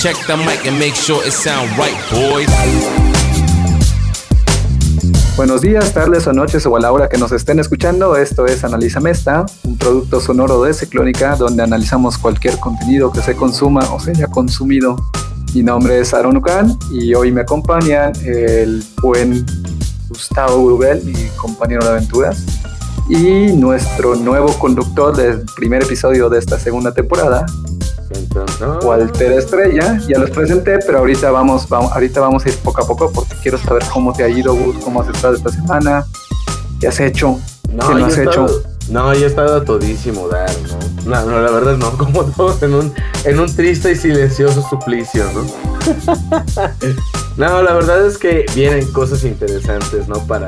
Check the mic and make sure it sound right, boys. Buenos días, tardes o noches o a la hora que nos estén escuchando. Esto es Analiza Mesta, un producto sonoro de Ciclónica donde analizamos cualquier contenido que se consuma o se haya consumido. Mi nombre es Aaron Ucan y hoy me acompañan el buen Gustavo Urubel, mi compañero de aventuras, y nuestro nuevo conductor del primer episodio de esta segunda temporada, Walter Estrella, ya los presenté, pero ahorita vamos, vamos, ahorita vamos a ir poco a poco porque quiero saber cómo te ha ido, Gus, cómo has estado esta semana, qué has hecho, No, qué no has he hecho. No, yo he estado a todísimo dar, ¿no? No, no, la verdad no, como todos en un, en un triste y silencioso suplicio, ¿no? no, la verdad es que vienen cosas interesantes, ¿no? Para,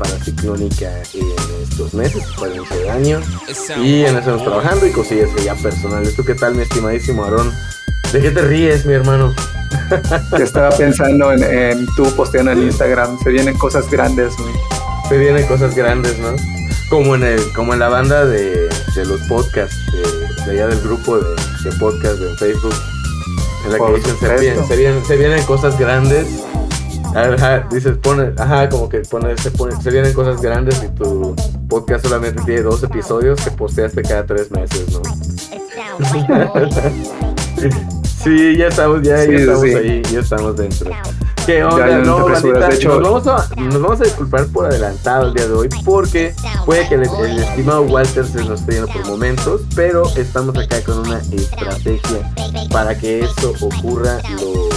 para Ciclónica en estos meses, para inicio de año. Y en eso estamos trabajando y cosillas ya personales. ¿Tú qué tal, mi estimadísimo Aarón? ¿De qué te ríes, mi hermano? Que estaba pensando en, en tú posteando en Instagram, se vienen cosas grandes, güey. Se vienen cosas grandes, ¿no? Como en el, como en la banda de, de los podcasts, de, de allá del grupo de, de podcast de Facebook, en la Por que dicen se se, vienen, se vienen cosas grandes. Ajá, dices, pone, ajá, como que pone, se, pone, se vienen cosas grandes y tu podcast solamente tiene dos episodios que posteaste cada tres meses, ¿no? Sí, ya estamos, ya, Sí, ya estamos sí. ahí, ya estamos dentro. ¿Qué onda? ya no bandita, De hecho- nos, vamos a, nos vamos a disculpar por adelantado el día de hoy porque puede que el, el estimado Walter se nos esté yendo por momentos, pero estamos acá con una estrategia para que eso ocurra lo,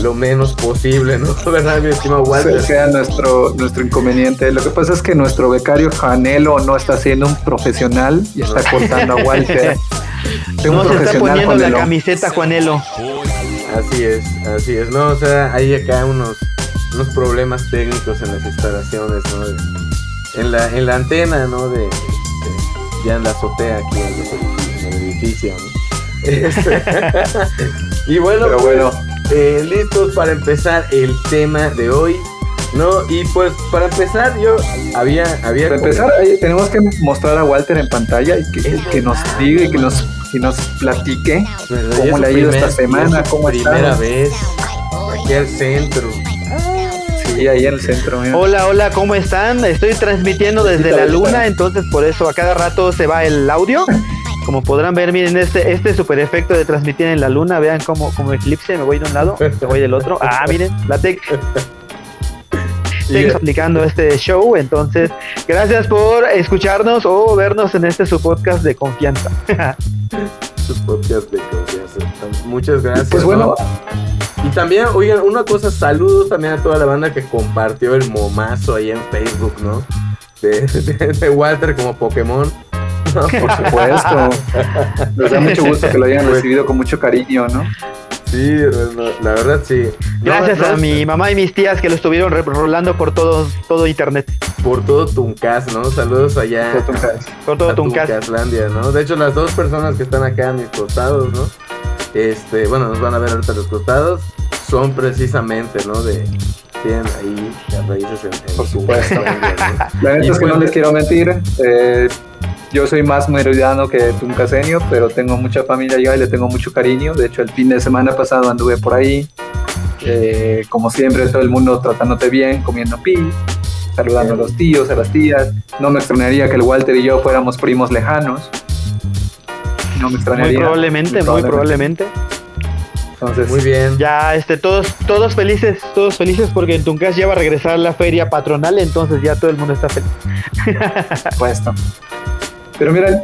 lo menos posible, ¿no? ¿Verdad, mi estimado Se- Walter? sea nuestro, nuestro inconveniente. Lo que pasa es que nuestro becario Janelo no está siendo un profesional y está cortando a Walter. No se está poniendo la Juanelo. camiseta Juanelo. Así es, así es, ¿no? O sea, hay acá unos, unos problemas técnicos en las instalaciones, ¿no? En, la, en la antena, ¿no? De, de- ya en la azotea aquí en el edificio, ¿no? Este, y bueno, Pero pues, bueno, eh, listos para empezar el tema de hoy, ¿no? Y pues para empezar yo había... había para empezar, ahí tenemos que mostrar a Walter en pantalla y que, y que nos diga y que nos, que nos platique ¿verdad? cómo le ha ido esta semana, es cómo primera vez aquí al centro. Sí, ahí en el centro. mira. Hola, hola, ¿cómo están? Estoy transmitiendo desde la luna, entonces por eso a cada rato se va el audio. Como podrán ver, miren este, este super efecto de transmitir en la luna. Vean cómo, como eclipse, me voy de un lado, me voy del otro. Ah, miren, la tech. Tech aplicando este show. Entonces, gracias por escucharnos o vernos en este su podcast de confianza. Su podcast de confianza. Muchas gracias. Pues bueno, ¿no? Y también, oigan, una cosa, saludos también a toda la banda que compartió el momazo ahí en Facebook, ¿no? De, de- de Walter como Pokémon. ¿No? por supuesto. Nos da mucho gusto que lo hayan recibido con mucho cariño, ¿no? Sí, la verdad sí. No, Gracias no, a mi mamá y mis tías que lo estuvieron rolando por todo, todo internet. Por todo Tuncas, ¿no? Saludos allá. Todo Tuncas. Por todo Tuncas. Tuncaslandia, ¿no? De hecho, las dos personas que están acá a mis costados, ¿no? Este, bueno, nos van a ver ahorita los costados, son precisamente, ¿no? De, tienen ahí las raíces en, en Por supuesto. La Y es que no pues- les quiero mentir. eh, yo soy más meridiano que tuncaseño, pero tengo mucha familia allá y le tengo mucho cariño. De hecho, el fin de semana pasado anduve por ahí. eh, como siempre, todo el mundo tratándote bien, comiendo pi, saludando a los tíos, a las tías. No me extrañaría que el Walter y yo fuéramos primos lejanos. No me Muy extrañaría. probablemente, muy probablemente. Entonces, Muy bien. Ya, este, todos, todos felices, todos felices porque en Tuncas ya va a regresar la feria patronal, entonces ya todo el mundo está feliz. supuesto. Pero miren,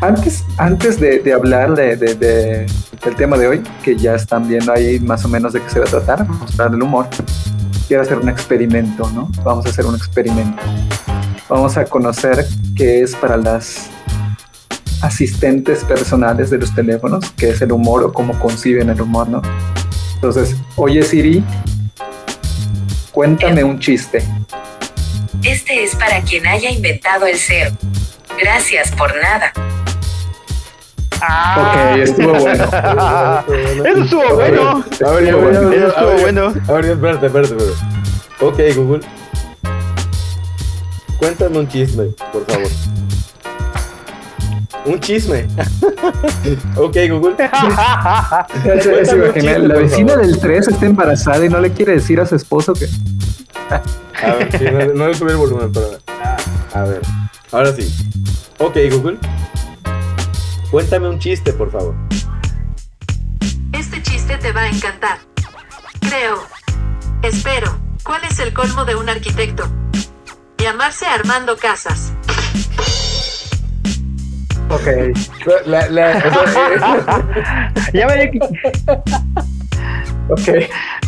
antes, antes de, de hablar de, de- de- del tema de hoy, que ya están viendo ahí más o menos de qué se va a tratar, mostrar el humor, quiero hacer un experimento, ¿no? Vamos a hacer un experimento. Vamos a conocer qué es para las asistentes personales de los teléfonos, qué es el humor o cómo conciben el humor, ¿no? Entonces, oye Siri, cuéntame un chiste. Este es para quien haya inventado el cero. Gracias por nada. Ah, Ok, estuvo bueno. Eso estuvo bueno. A ver, Eso estuvo bueno. A ver, espérate, espérate, espérate. Ok, Google. Cuéntame un chisme, por favor. Un chisme. ok, Google. Se- se imagina, la vecina favor. del 3 está embarazada y no le quiere decir a su esposo que. A ver, sí, no, no le subí el volumen, pero. A ver. Ahora sí. Ok, Google. Cuéntame un chiste, por favor. Este chiste te va a encantar. Creo. Espero. ¿Cuál es el colmo de un arquitecto? Llamarse Armando Casas. Ok. La, la- eh, Ya me, Ok.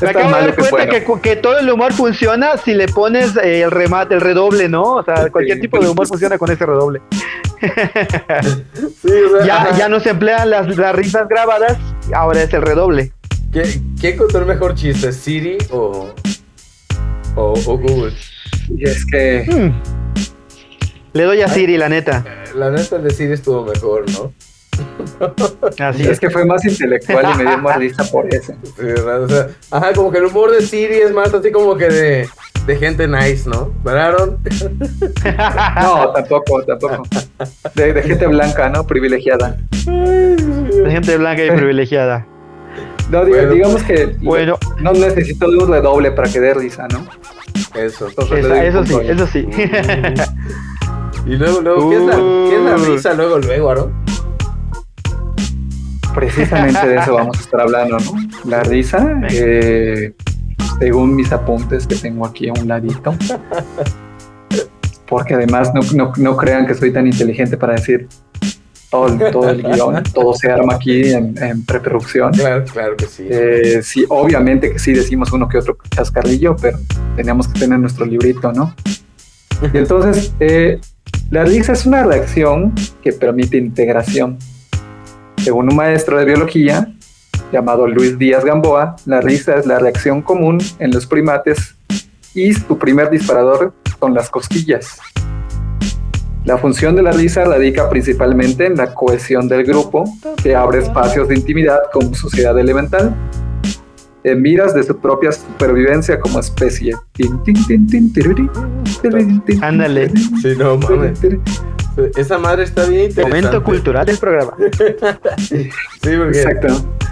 me acabo de dar que cuenta bueno. que, que todo el humor funciona si le pones eh, el remate, el redoble, ¿no? O sea, cualquier tipo de humor funciona con ese redoble. sí, o sea, Ya, ya no se emplean las, las risas grabadas, ahora es el redoble. ¿Qué- ¿Quién contó el mejor chiste? ¿Siri o, o, o Google? Y es que. Hmm. Le doy a Siri, la neta. La neta el de Siri estuvo mejor, ¿no? Así Es que fue más intelectual y me dio más risa por eso. Sí, ¿verdad? O sea, ajá, como que el humor de Siri es más así como que de, de gente nice, ¿no? ¿Verdad, Aaron? No, tampoco, tampoco. De, de gente blanca, ¿no? Privilegiada. De gente blanca y privilegiada. No, diga- Bueno. digamos que Bueno, no necesito de un redoble para que dé risa, ¿no? Eso. Entonces, eso, sí, eso sí. Y luego, luego, ¿qué es la, qué es la Uh. risa luego, luego, Aaron? Precisamente de eso vamos a estar hablando, ¿no? La risa, eh, según mis apuntes que tengo aquí a un ladito. Porque además no, no, no crean que soy tan inteligente para decir todo, el- todo el guion, todo se arma aquí en, en preproducción. Claro, claro que sí. Eh, sí, obviamente que sí decimos uno que otro chascarrillo, pero tenemos que tener nuestro librito, ¿no? Y entonces, eh, la risa es una reacción que permite integración. Según un maestro de biología llamado Luis Díaz Gamboa, la risa es la reacción común en los primates y su primer disparador son las cosquillas. La función de la risa radica principalmente en la cohesión del grupo, que abre espacios de intimidad como sociedad elemental, en miras de su propia supervivencia como especie. Ándale. Sí, no mames. Esa madre está bien interesante. Momento cultural del programa. Sí, porque, Exacto.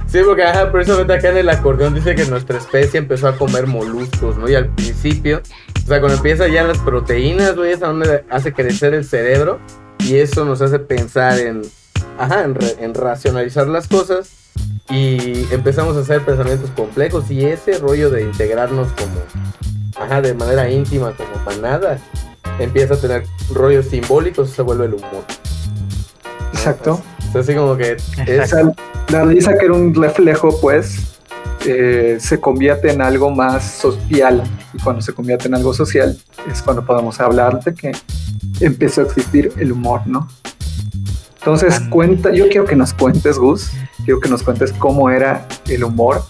sí, porque ajá, precisamente acá en el acordeón dice que nuestra especie empezó a comer moluscos, ¿no? Y al principio, o sea, cuando empieza ya las proteínas, güey, es a donde hace crecer el cerebro y eso nos hace pensar en, ajá, en, re- en racionalizar las cosas y empezamos a hacer pensamientos complejos y ese rollo de integrarnos como, ajá, de manera íntima, como manada, empieza a tener rollos simbólicos y se vuelve el humor. Exacto. O sea, así como que la risa que era un reflejo, pues, eh, se convierte en algo más social. Y cuando se convierte en algo social, es cuando podemos hablar de que empezó a existir el humor, ¿no? Entonces, cuenta, yo quiero que nos cuentes, Gus, quiero que nos cuentes cómo era el humor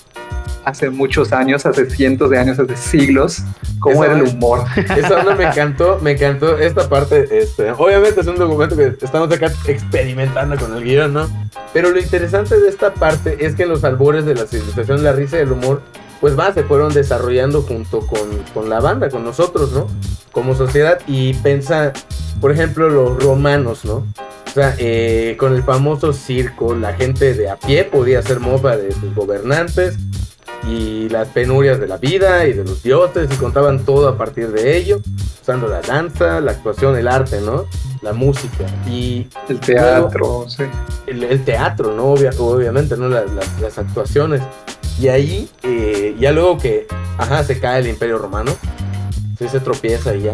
hace muchos años, hace cientos de años, hace siglos, cómo Esa era el humor. Esa onda me encantó, me encantó esta parte. Este, obviamente es un documento que estamos acá experimentando con el guion, ¿no? Pero lo interesante de esta parte es que en los albores de la civilización, la risa y el humor, pues va, se fueron desarrollando junto con, con la banda, con nosotros, ¿no? Como sociedad. Y pensa, por ejemplo, los romanos, ¿no? O sea, eh, con el famoso circo, la gente de a pie podía hacer mofa de sus gobernantes y las penurias de la vida y de los dioses y contaban todo a partir de ello, usando la danza, la actuación, el arte, ¿no? La música y El teatro, sí. el, el teatro, ¿no? Obvia- obviamente, ¿no? La- la- las actuaciones. Y ahí, eh, ya luego que, ajá, se cae el imperio romano, sí se tropieza y ya.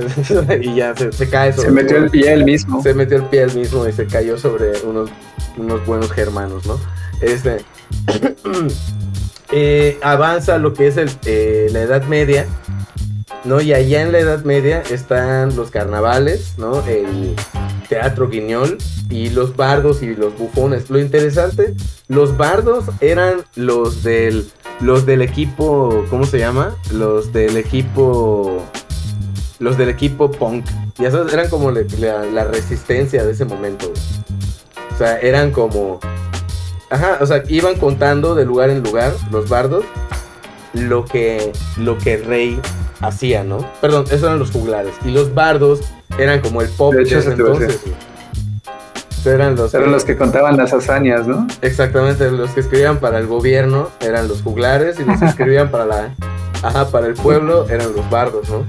y ya se, se cae sobre Se metió el pie él mismo. se metió el pie él mismo y se cayó sobre unos, unos buenos germanos, ¿no? Este. eh, avanza lo que es eh, la Edad Media, ¿no? Y allá en la Edad Media están los carnavales, ¿no? El teatro guiñol y los bardos y los bufones. Lo interesante, los bardos eran los del, los del equipo, ¿cómo se llama? Los del equipo, los del equipo punk. Ya sabes, eran como la, la- resistencia de ese momento. O sea, eran como, ajá, o sea, iban contando de lugar en lugar los bardos lo que, lo que el rey hacía, ¿no? Perdón, esos eran los juglares. Y los bardos eran como el pop De de, hecho, ese entonces. eran los Eran los que contaban las hazañas, ¿no? Exactamente, los que escribían para el gobierno eran los juglares y los que escribían para la ajá, para el pueblo eran los bardos, ¿no?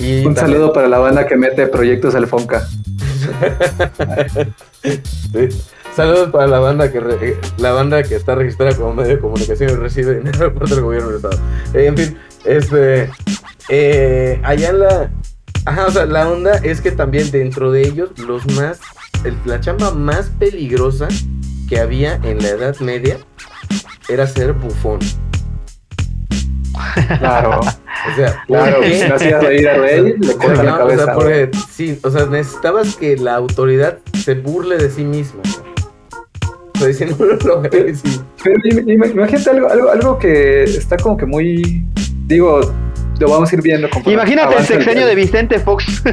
Y Un también- saludo para la banda que mete proyectos al Fonca. Sí. Saludos para la banda que re- eh, la banda que está registrada como medio de comunicación y recibe dinero por parte del gobierno del estado. Eh, en fin, este eh, allá en la ajá, o sea, la onda es que también dentro de ellos los más el- la chamba más peligrosa que había en la Edad Media era ser bufón. Claro, O sea, ¿por claro. no hacías reír al rey, le cortan la o cabeza. sea, güey. porque, sí, o sea, necesitabas que la autoridad se burle de sí misma. Diciendo, no, no, sí. Pero im- imagínate algo, algo, algo que está como que muy. Digo, lo vamos a ir viendo. Imagínate el sexenio de Vicente Fox.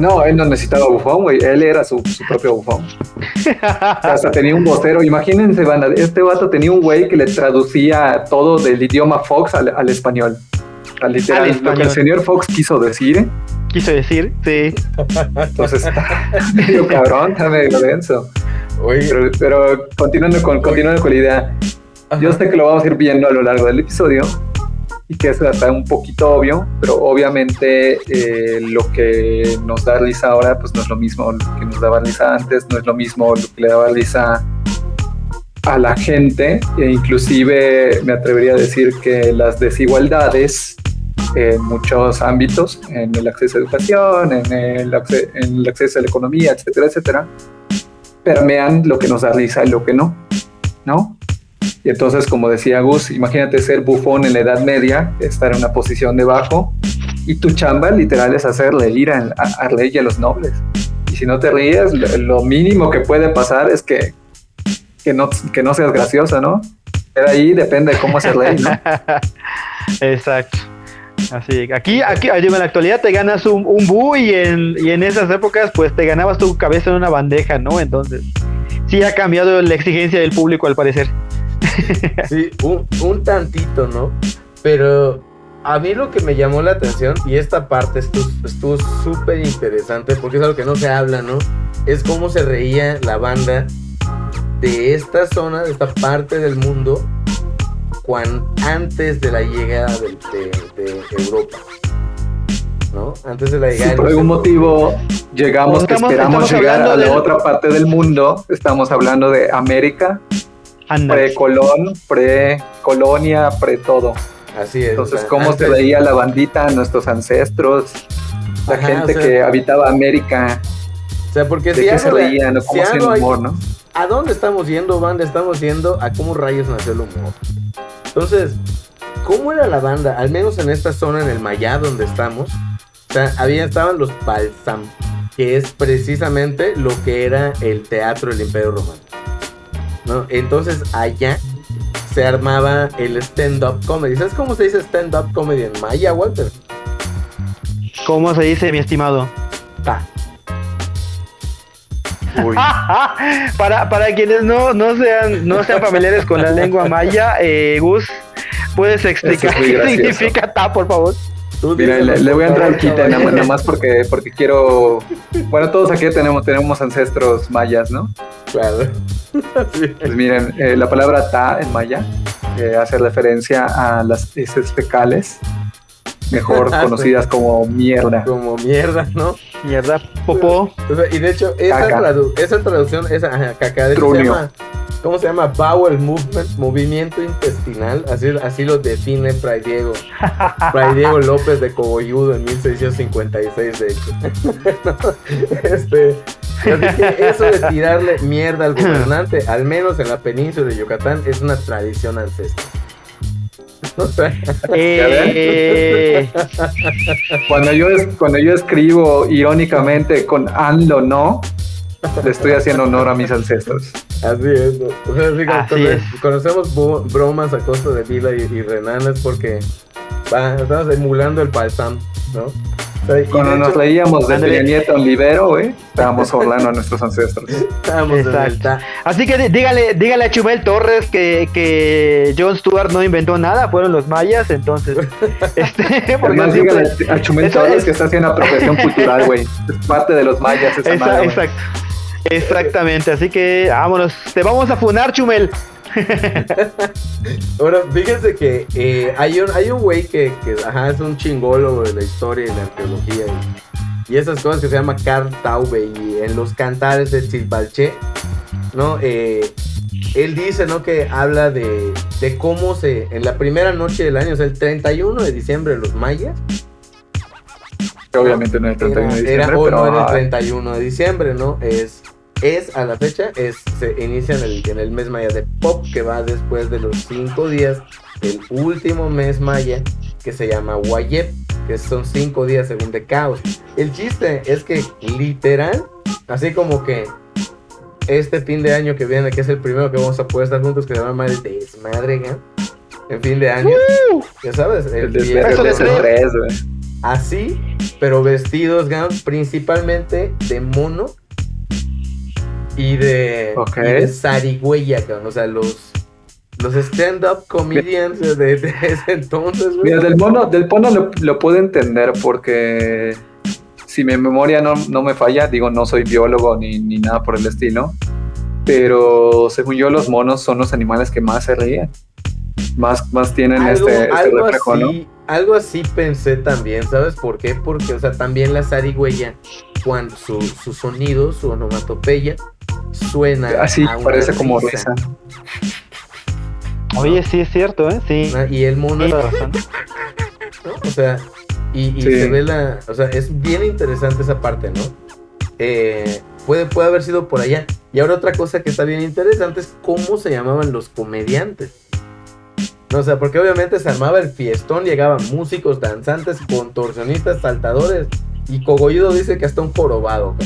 No, él no necesitaba bufón, güey. Él era su, su propio bufón. Hasta tenía un vocero. Imagínense, banda, este vato tenía un güey que le traducía todo del idioma Fox al, al español. Al literal, Al lo que el señor Fox quiso decir. Quiso decir, sí. Entonces está medio cabrón, está medio denso. Oye, Pero, pero continuando, con, continuando con la idea, yo sé que lo vamos a ir viendo a lo largo del episodio y que eso está un poquito obvio, pero obviamente eh, lo que nos da risa ahora pues no es lo mismo que nos daba risa antes, no es lo mismo lo que le daba risa a la gente e inclusive me atrevería a decir que las desigualdades en muchos ámbitos, en el acceso a educación, en el, acce- en el acceso a la economía, etcétera, etcétera, permean lo que nos da risa y lo que no, ¿no? Y entonces, como decía Gus, imagínate ser bufón en la Edad Media, estar en una posición debajo, y tu chamba literal es hacer reír a, a, a rey y a los nobles. Y si no te ríes, lo, mínimo que puede pasar es que, que, no, que no seas gracioso, ¿no? Pero ahí depende de cómo se rey, ¿no? Exacto. Así, aquí, aquí, en la actualidad te ganas un, un bu y en, y en esas épocas pues te ganabas tu cabeza en una bandeja, ¿no? Entonces, sí ha cambiado la exigencia del público al parecer. sí, un, un tantito, ¿no? Pero a mí lo que me llamó la atención, y esta parte estuvo estuvo súper interesante, porque es algo que no se habla, ¿no? Es cómo se reía la banda de esta zona, de esta parte del mundo, cuan, antes de la llegada de, de Europa. ¿No? Antes de la llegada de por algún motivo llegamos, que esperamos llegar a la otra parte del mundo, estamos hablando de América, pre-colón, pre-colonia, pre-todo. Así es. Entonces, sea, ¿cómo se veía la bandita, nuestros ancestros, la Ajá, gente o sea- que habitaba América? O sea, porque ¿De si qué se reían? ¿no? si ¿Cómo hacían hay- humor, no? ¿A dónde estamos yendo, banda? Estamos yendo a cómo rayos nació el humor. Entonces, ¿cómo era la banda? Al menos en esta zona, en el Mayá, donde estamos. O sea, había, estaban los Balsam, que es precisamente lo que era el teatro del Imperio Romano. ¿No? Entonces, allá se armaba el stand-up comedy. ¿Sabes cómo se dice stand-up comedy en Maya, Walter? ¿Cómo se dice, mi estimado? Ta. Uy, para, para quienes no, no, sean, no sean familiares con la lengua maya, eh, Gus, ¿puedes explicar es qué gracioso. significa ta, por favor? Mira, le, voy a entrar quite nada, nada más porque, porque quiero... Bueno, todos aquí tenemos, tenemos ancestros mayas, ¿no? Claro. Pues miren, eh, la palabra ta en maya eh, hace referencia a las heces fecales, mejor Ah, conocidas como mierda. Como mierda, ¿no? Mierda, popó. Y de hecho, esa, Caca. tradu- esa traducción, esa ajá, caca, de se llama, ¿cómo se llama? Bowel Movement, movimiento intestinal, así, así lo define Fray Diego. Fray Diego López de Cogolludo en 1656, de hecho. este, que eso de tirarle mierda al gobernante, al menos en la península de Yucatán, es una tradición ancestral. Eh, Cuando yo, cuando yo escribo irónicamente con ANLO no, le estoy haciendo honor a mis ancestros. Así es. ¿no? O sea, sí, Así cono- es. conocemos bromas a costa de Vila y, y Renan es porque estamos emulando el palsam, ¿no? Cuando nos hecho, leíamos de. Peña Nieto en Libero, güey, estábamos hablando a nuestros ancestros. estábamos Exacto. así que dí- dígale, dígale a Chumel Torres que, que John Stewart no inventó nada, fueron los mayas, entonces. Este, porque Además, dígale a Chumel Eso Torres es- que está haciendo apropiación cultural, güey. Es parte de los mayas esa Esa- madre, güey. exacto. Exactamente, así que vámonos, te vamos a funar, Chumel. Ahora, fíjense que eh, hay un hay un güey que, que ajá, es un chingólogo de la historia y la arqueología y, y esas cosas que se llama Carl Taube y en los cantares de Chilbalché, ¿no? Eh, él dice, ¿no? Que habla de, de cómo se, en la primera noche del año, o sea, el 31 de diciembre, los mayas, Que obviamente no es el 31 de diciembre, era- no era el ay, 31 de diciembre, ¿no? Es, es a la fecha, es, se inicia en el, en el mes maya de Pop, que va después de los cinco días, el último mes maya, que se llama Wayep, que son cinco días según de caos. El chiste es que literal, así como que este fin de año que viene, que es el primero que vamos a poder estar juntos, que se llama el desmadre, ¿no? En fin de año, ya sabes, el, el desmadre Eso de así, pero vestidos, gan, principalmente de mono y de, Ok. y de zarigüeya, gan, o sea, los, los stand-up comedians de, de ese entonces, güey. Mira, del mono, del mono lo, lo puedo entender porque si mi memoria no, no me falla, digo, no soy biólogo ni, ni nada por el estilo, pero según yo los monos son los animales que más se ríen. Más, más tienen algo, este, este algo reflejo, ¿no? así, algo así pensé también, ¿sabes por qué? Porque, o sea, también la zarigüeya, cuando su, su sonido, su onomatopeya, suena Así a una parece como risa. Oye, sí es cierto, ¿eh? Sí. ¿no? Y el mono. O sea, y, y Sí. se ve la. O sea, es bien interesante esa parte, ¿no? Eh, puede, puede haber sido por allá. Y ahora otra cosa que está bien interesante es cómo se llamaban los comediantes. No, o sea, porque obviamente se armaba el fiestón, llegaban músicos, danzantes, contorsionistas, saltadores. Y Cogolludo dice que hasta un jorobado,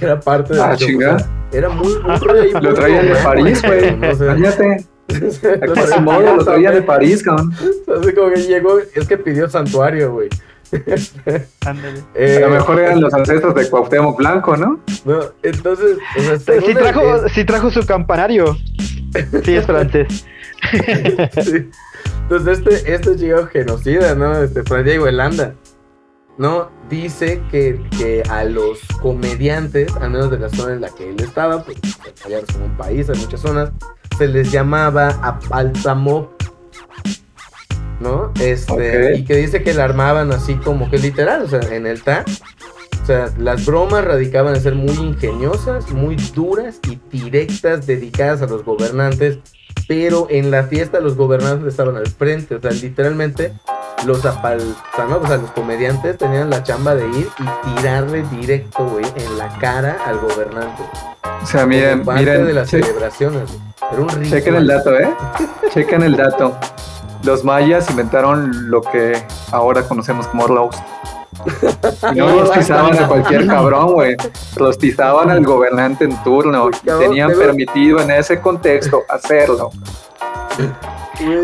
güey. Era parte de Ah, lo que- chinga. o sea, Era muy. ahí Lo muy traían de París, güey. Fíjate, lo a traían- modo lo traían de París, cabrón. Así como que llegó, es que pidió santuario, güey. Ándale. Eh, A lo mejor eran los ancestros de Cuauhtémoc Blanco, ¿no? No, entonces, o sea, Si el- trajo, si trajo su campanario. Sí, es francés. el- sí. Entonces, este, este chico genocida, ¿no? Este Fray Diego Elanda, ¿no? Dice que, que a los comediantes, al menos de la zona en la que él estaba, pues allá es como un país, hay muchas zonas, se les llamaba apaltamop, ¿no? Este, y que dice que la armaban así como que literal, o sea, en el TAC. O sea, las bromas radicaban en ser muy ingeniosas, muy duras y directas, dedicadas a los gobernantes, pero en la fiesta los gobernantes estaban al frente, o sea, literalmente los apal, o sea, ¿no? O sea, los comediantes tenían la chamba de ir y tirarle directo, güey, en la cara al gobernante. O sea, miren, parte miren, de las che- celebraciones. Era un ritual. chequen el dato, ¿eh? Chequen el dato. Los mayas inventaron lo que ahora conocemos como. Y no rostizaban a cualquier cabrón, güey. Rostizaban al gobernante en turno. Y Cabrón, tenían permitido en ese contexto hacerlo.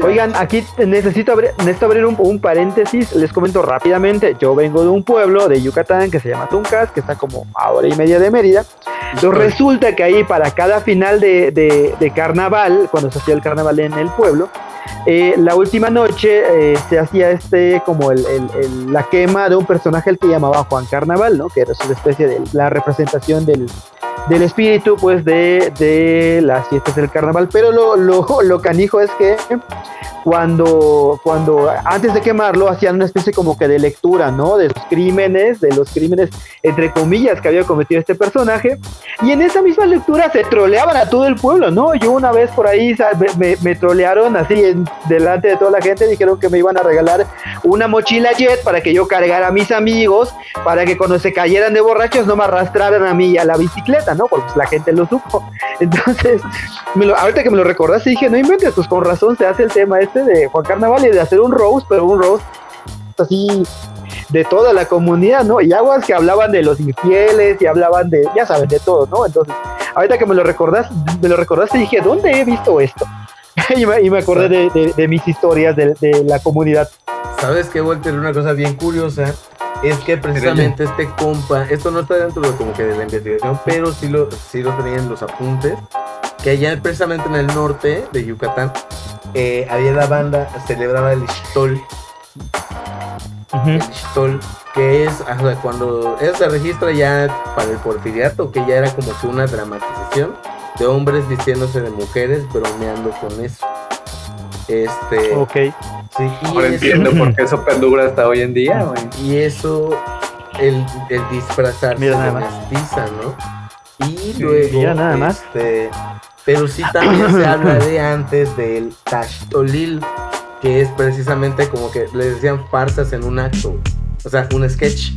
Oigan, aquí necesito abrir, necesito abrir un, un paréntesis. Les comento rápidamente. Yo vengo de un pueblo de Yucatán que se llama Tuncas, que está como a hora y media de Mérida. Entonces resulta que ahí para cada final de, de- de carnaval, cuando se hacía el carnaval en el pueblo, eh, la última noche eh, se hacía este como el, el- el- la quema de un personaje al que llamaba Juan Carnaval, ¿no? Que era una especie de la representación del, del espíritu, pues, de, de las fiestas del carnaval. Pero lo, lo, lo canijo es que cuando, cuando antes de quemarlo hacían una especie como que de lectura, ¿no? De los crímenes, de los crímenes entre comillas que había cometido este personaje. Y en esa misma lectura se troleaban a todo el pueblo, ¿no? Yo una vez por ahí me, trolearon así en, delante de toda la gente, dijeron que me iban a regalar una mochila jet para que yo cargara a mis amigos, para que cuando se cayeran de borrachos no me arrastraran a mí a la bicicleta, ¿no? Porque la gente lo supo. Entonces, me lo- ahorita que me lo recordaste dije, no inventes, pues con razón se hace el tema este de Juan Carnaval y de hacer un roast, pero un roast así de toda la comunidad, ¿no? Y aguas que hablaban de los infieles y hablaban de, ya saben, de todo, ¿no? Entonces, ahorita que me lo recordás, me lo recordaste dije, ¿dónde he visto esto? y, me, y me acordé de, de- de mis historias de, de la comunidad. ¿Sabes qué, Walter? Una cosa bien curiosa es que precisamente este compa, esto no está dentro de como que de la investigación, pero sí lo, sí lo tenía en los apuntes, que allá precisamente en el norte de Yucatán eh, había la banda, celebraba el Xtol. Ujú. el Xtol, que es o sea, cuando eso se registra ya para el porfiriato, que ya era como que una dramatización de hombres vistiéndose de mujeres, bromeando con eso. Este, Ok. sí, y Ahora eso- entiendo por qué eso perdura hasta hoy en día, güey. y eso, el, el disfrazarse Mira nada de más. mestiza, ¿no? Y luego, mira nada más. este, pero sí también se habla de antes del Tashtolil, que es precisamente como que le decían farsas en un acto, o sea, un sketch.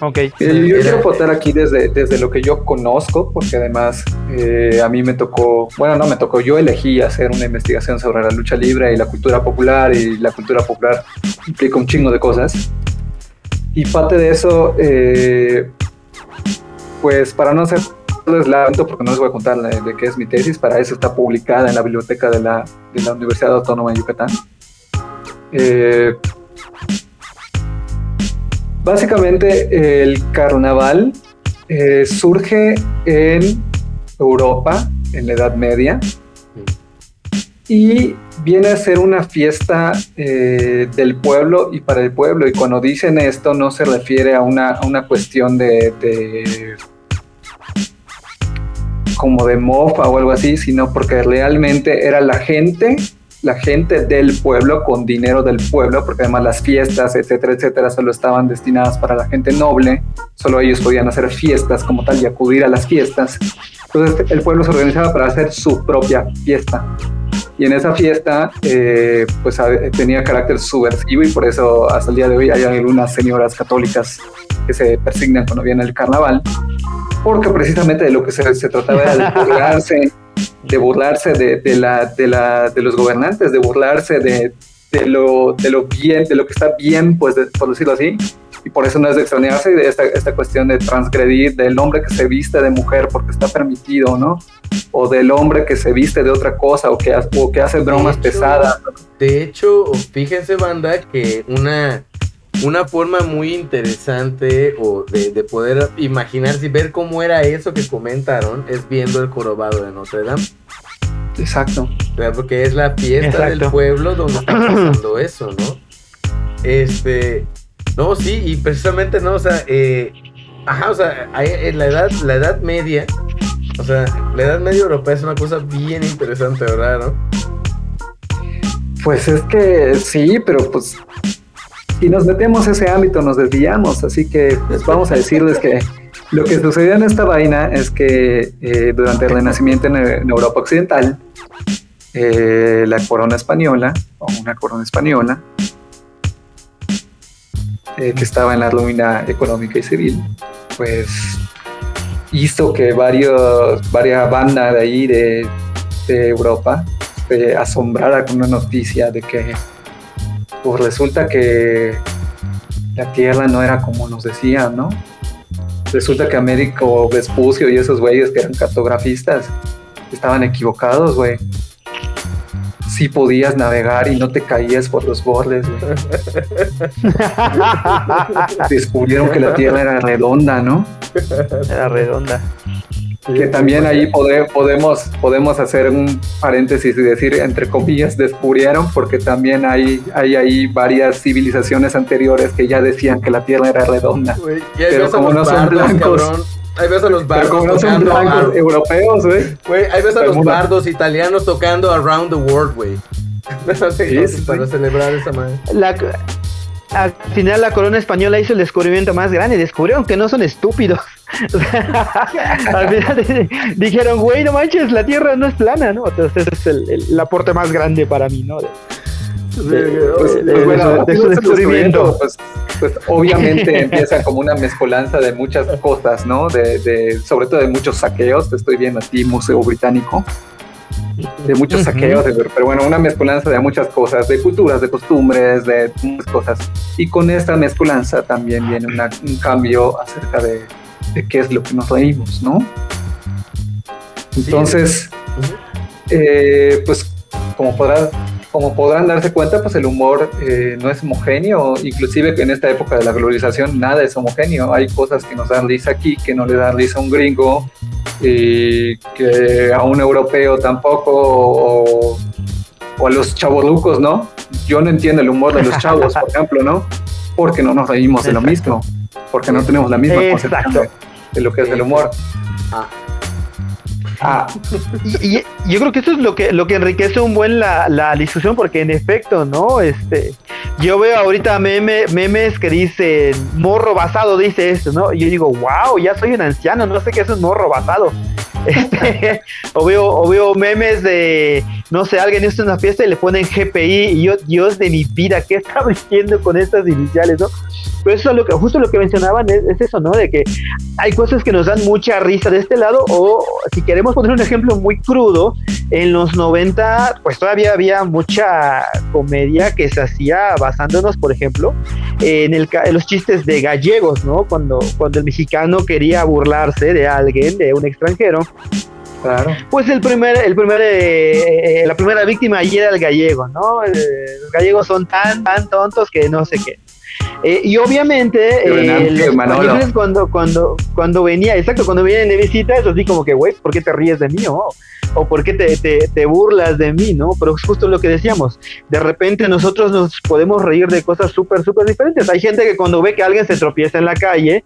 Ok. Eh, Yo Era- quiero aportar aquí desde, desde lo que yo conozco, porque además eh, a mí me tocó, bueno, no me tocó, yo elegí hacer una investigación sobre la lucha libre y la cultura popular, y la cultura popular implica un chingo de cosas. Y parte de eso, eh, pues para no hacerles largo, porque no les voy a contar de, qué es mi tesis, para eso está publicada en la biblioteca de la, de la Universidad Autónoma de Yucatán. Eh, Básicamente el carnaval eh, surge en Europa en la Edad Media y viene a ser una fiesta eh, del pueblo y para el pueblo. Y cuando dicen esto no se refiere a una, una cuestión de como de mofa o algo así, sino porque realmente era la gente la gente del pueblo con dinero del pueblo, porque además las fiestas, etcétera, etcétera, solo estaban destinadas para la gente noble, solo ellos podían hacer fiestas como tal y acudir a las fiestas. Entonces el pueblo se organizaba para hacer su propia fiesta. Y en esa fiesta, eh, pues tenía carácter subversivo y por eso hasta el día de hoy hay algunas señoras católicas que se persignan cuando viene el carnaval, porque precisamente de lo que se, se trataba era de burlarse de burlarse de, de la, de, la, de los gobernantes, de burlarse de, de, lo, de lo bien, de lo que está bien, pues de- por decirlo así. Y por eso no es de extrañarse de esta, esta cuestión de transgredir del hombre que se viste de mujer porque está permitido, ¿no? O del hombre que se viste de otra cosa o que, o que hace bromas hecho, pesadas. De hecho, fíjense, banda, que una, una forma muy interesante o de, de poder imaginarse y ver cómo era eso que comentaron es viendo el jorobado de Notre Dame. Exacto. ¿verdad? Porque es la fiesta del pueblo donde está pasando eso, ¿no? Este, no, sí, y precisamente, ¿no? O sea, eh, ajá, o sea, en la edad, la edad media, o sea, la edad media europea es una cosa bien interesante, ¿verdad? ¿no? Pues es que sí, pero pues si nos metemos a ese ámbito nos desviamos, así que pues vamos a decirles que lo que sucedió en esta vaina es que eh, durante el Renacimiento en, en Europa Occidental, eh, la corona española, o una corona española, eh, que estaba en la ruina económica y civil, pues hizo que varios, varias bandas de ahí de, de Europa se asombrara con una noticia de que pues resulta que la Tierra no era como nos decían, ¿no? Resulta que Américo Vespucio y esos güeyes que eran cartografistas estaban equivocados, güey. Sí podías navegar y no te caías por los bordes, güey. Descubrieron que la Tierra era redonda, ¿no? Era redonda. Que también ahí pode- podemos, podemos hacer un paréntesis y decir, entre comillas, descubrieron, porque también hay, hay ahí varias civilizaciones anteriores que ya decían que la Tierra era redonda. Güey, y ahí Pero a como no son bardos, blancos. cabrón. Ahí ves a los Pero bardos como no son tocando. blancos Ar- europeos, güey. Güey, ahí ves a los bardos italianos tocando Around the World, güey. Sí, sí, para celebrar esa madre. La, al final la corona española hizo el descubrimiento más grande. Descubrieron que no son estúpidos. Al final di- dijeron, güey, no manches, la tierra no es plana, ¿no? Entonces ese es el, el- el aporte más grande para mí, ¿no? Obviamente empieza como una mezcolanza de muchas cosas, ¿no? De, de- sobre todo de muchos saqueos. Te estoy viendo a ti, Museo Británico. De muchos saqueos, de- pero bueno, una mezcolanza de muchas cosas, de culturas, de costumbres, de muchas cosas. Y con esta mezcolanza también viene una- un cambio acerca de, de qué es lo que nos reímos, ¿no? Entonces, eh, pues como podrán, como podrán darse cuenta, pues el humor eh, no es homogéneo, inclusive en esta época de la globalización nada es homogéneo, hay cosas que nos dan risa aquí, que no le dan risa a un gringo, y que a un europeo tampoco, o, o a los chavorrucos, ¿no? yo no entiendo el humor de los chavos, por ejemplo, ¿no? Porque no nos reímos de lo mismo, porque no tenemos la misma concepción Exacto. De lo que es el humor. Ah. Ah, Y, y yo creo que eso es lo que lo que enriquece un buen la, la discusión porque en efecto no este yo veo ahorita meme, memes que dicen morro basado dice esto no y yo digo wow ya soy un anciano no sé qué es un morro basado este, o veo o veo memes de no sé alguien hizo una fiesta y le ponen GPI y yo Dios de mi vida qué está diciendo con estas iniciales no pero eso es lo que justo lo que mencionaban es, es eso no de que hay cosas que nos dan mucha risa de este lado o si queremos poner un ejemplo muy crudo, en los 90 pues todavía había mucha comedia que se hacía basándonos, por ejemplo, en, el, en los chistes de gallegos, ¿no? Cuando, cuando el mexicano quería burlarse de alguien, de un extranjero, claro. pues el primer, el primer, eh, eh, la primera víctima allí era el gallego, ¿no? Eh, los gallegos son tan, tan tontos que no sé qué. Eh, y obviamente eh, los españoles cuando, cuando, cuando venía, exacto, cuando vienen de visita, es así como que, güey, ¿por qué te ríes de mí? O, o ¿por qué te, te, te burlas de mí? ¿no? Pero es justo lo que decíamos, de repente nosotros nos podemos reír de cosas súper, súper diferentes. Hay gente que cuando ve que alguien se tropieza en la calle,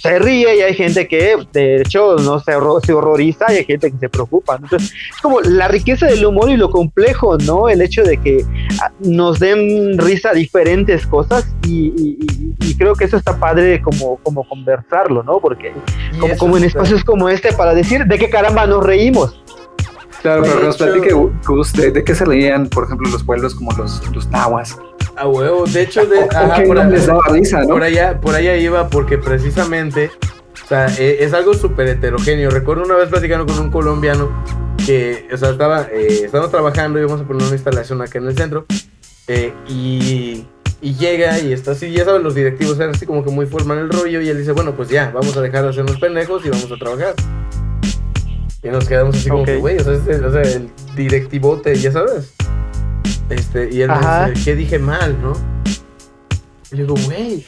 se ríe y hay gente que de hecho no se, horror- se horroriza y hay gente que se preocupa. ¿no? Entonces, es como la riqueza del humor y lo complejo, ¿no? El hecho de que ah, nos den risa diferentes cosas y, y- y- y creo que eso está padre como, como conversarlo, ¿no? Porque como, como en espacios como este para decir de qué caramba nos reímos. Claro, pero que nos platique, Gus, de, de qué se leían, por ejemplo, los pueblos como los, los nahuas. A huevo, de hecho, de, ¿O ajá, qué por, no ahí- les daba risa, no? por allá, por allá iba porque precisamente, o sea, e- es, algo súper heterogéneo. Recuerdo una vez platicando con un colombiano que, o sea, estaba, eh, estábamos trabajando, íbamos a poner una instalación acá en el centro, eh, y, y llega y está así, ya saben, los directivos eran así como que muy formal el rollo, y él dice, bueno, pues ya, vamos a dejar de hacernos pendejos y vamos a trabajar. Y nos quedamos así como que, güey, o sea, es o sea, el directivote, ya sabes. Este, y él me dice, ¿qué dije mal, no? Y le digo, güey,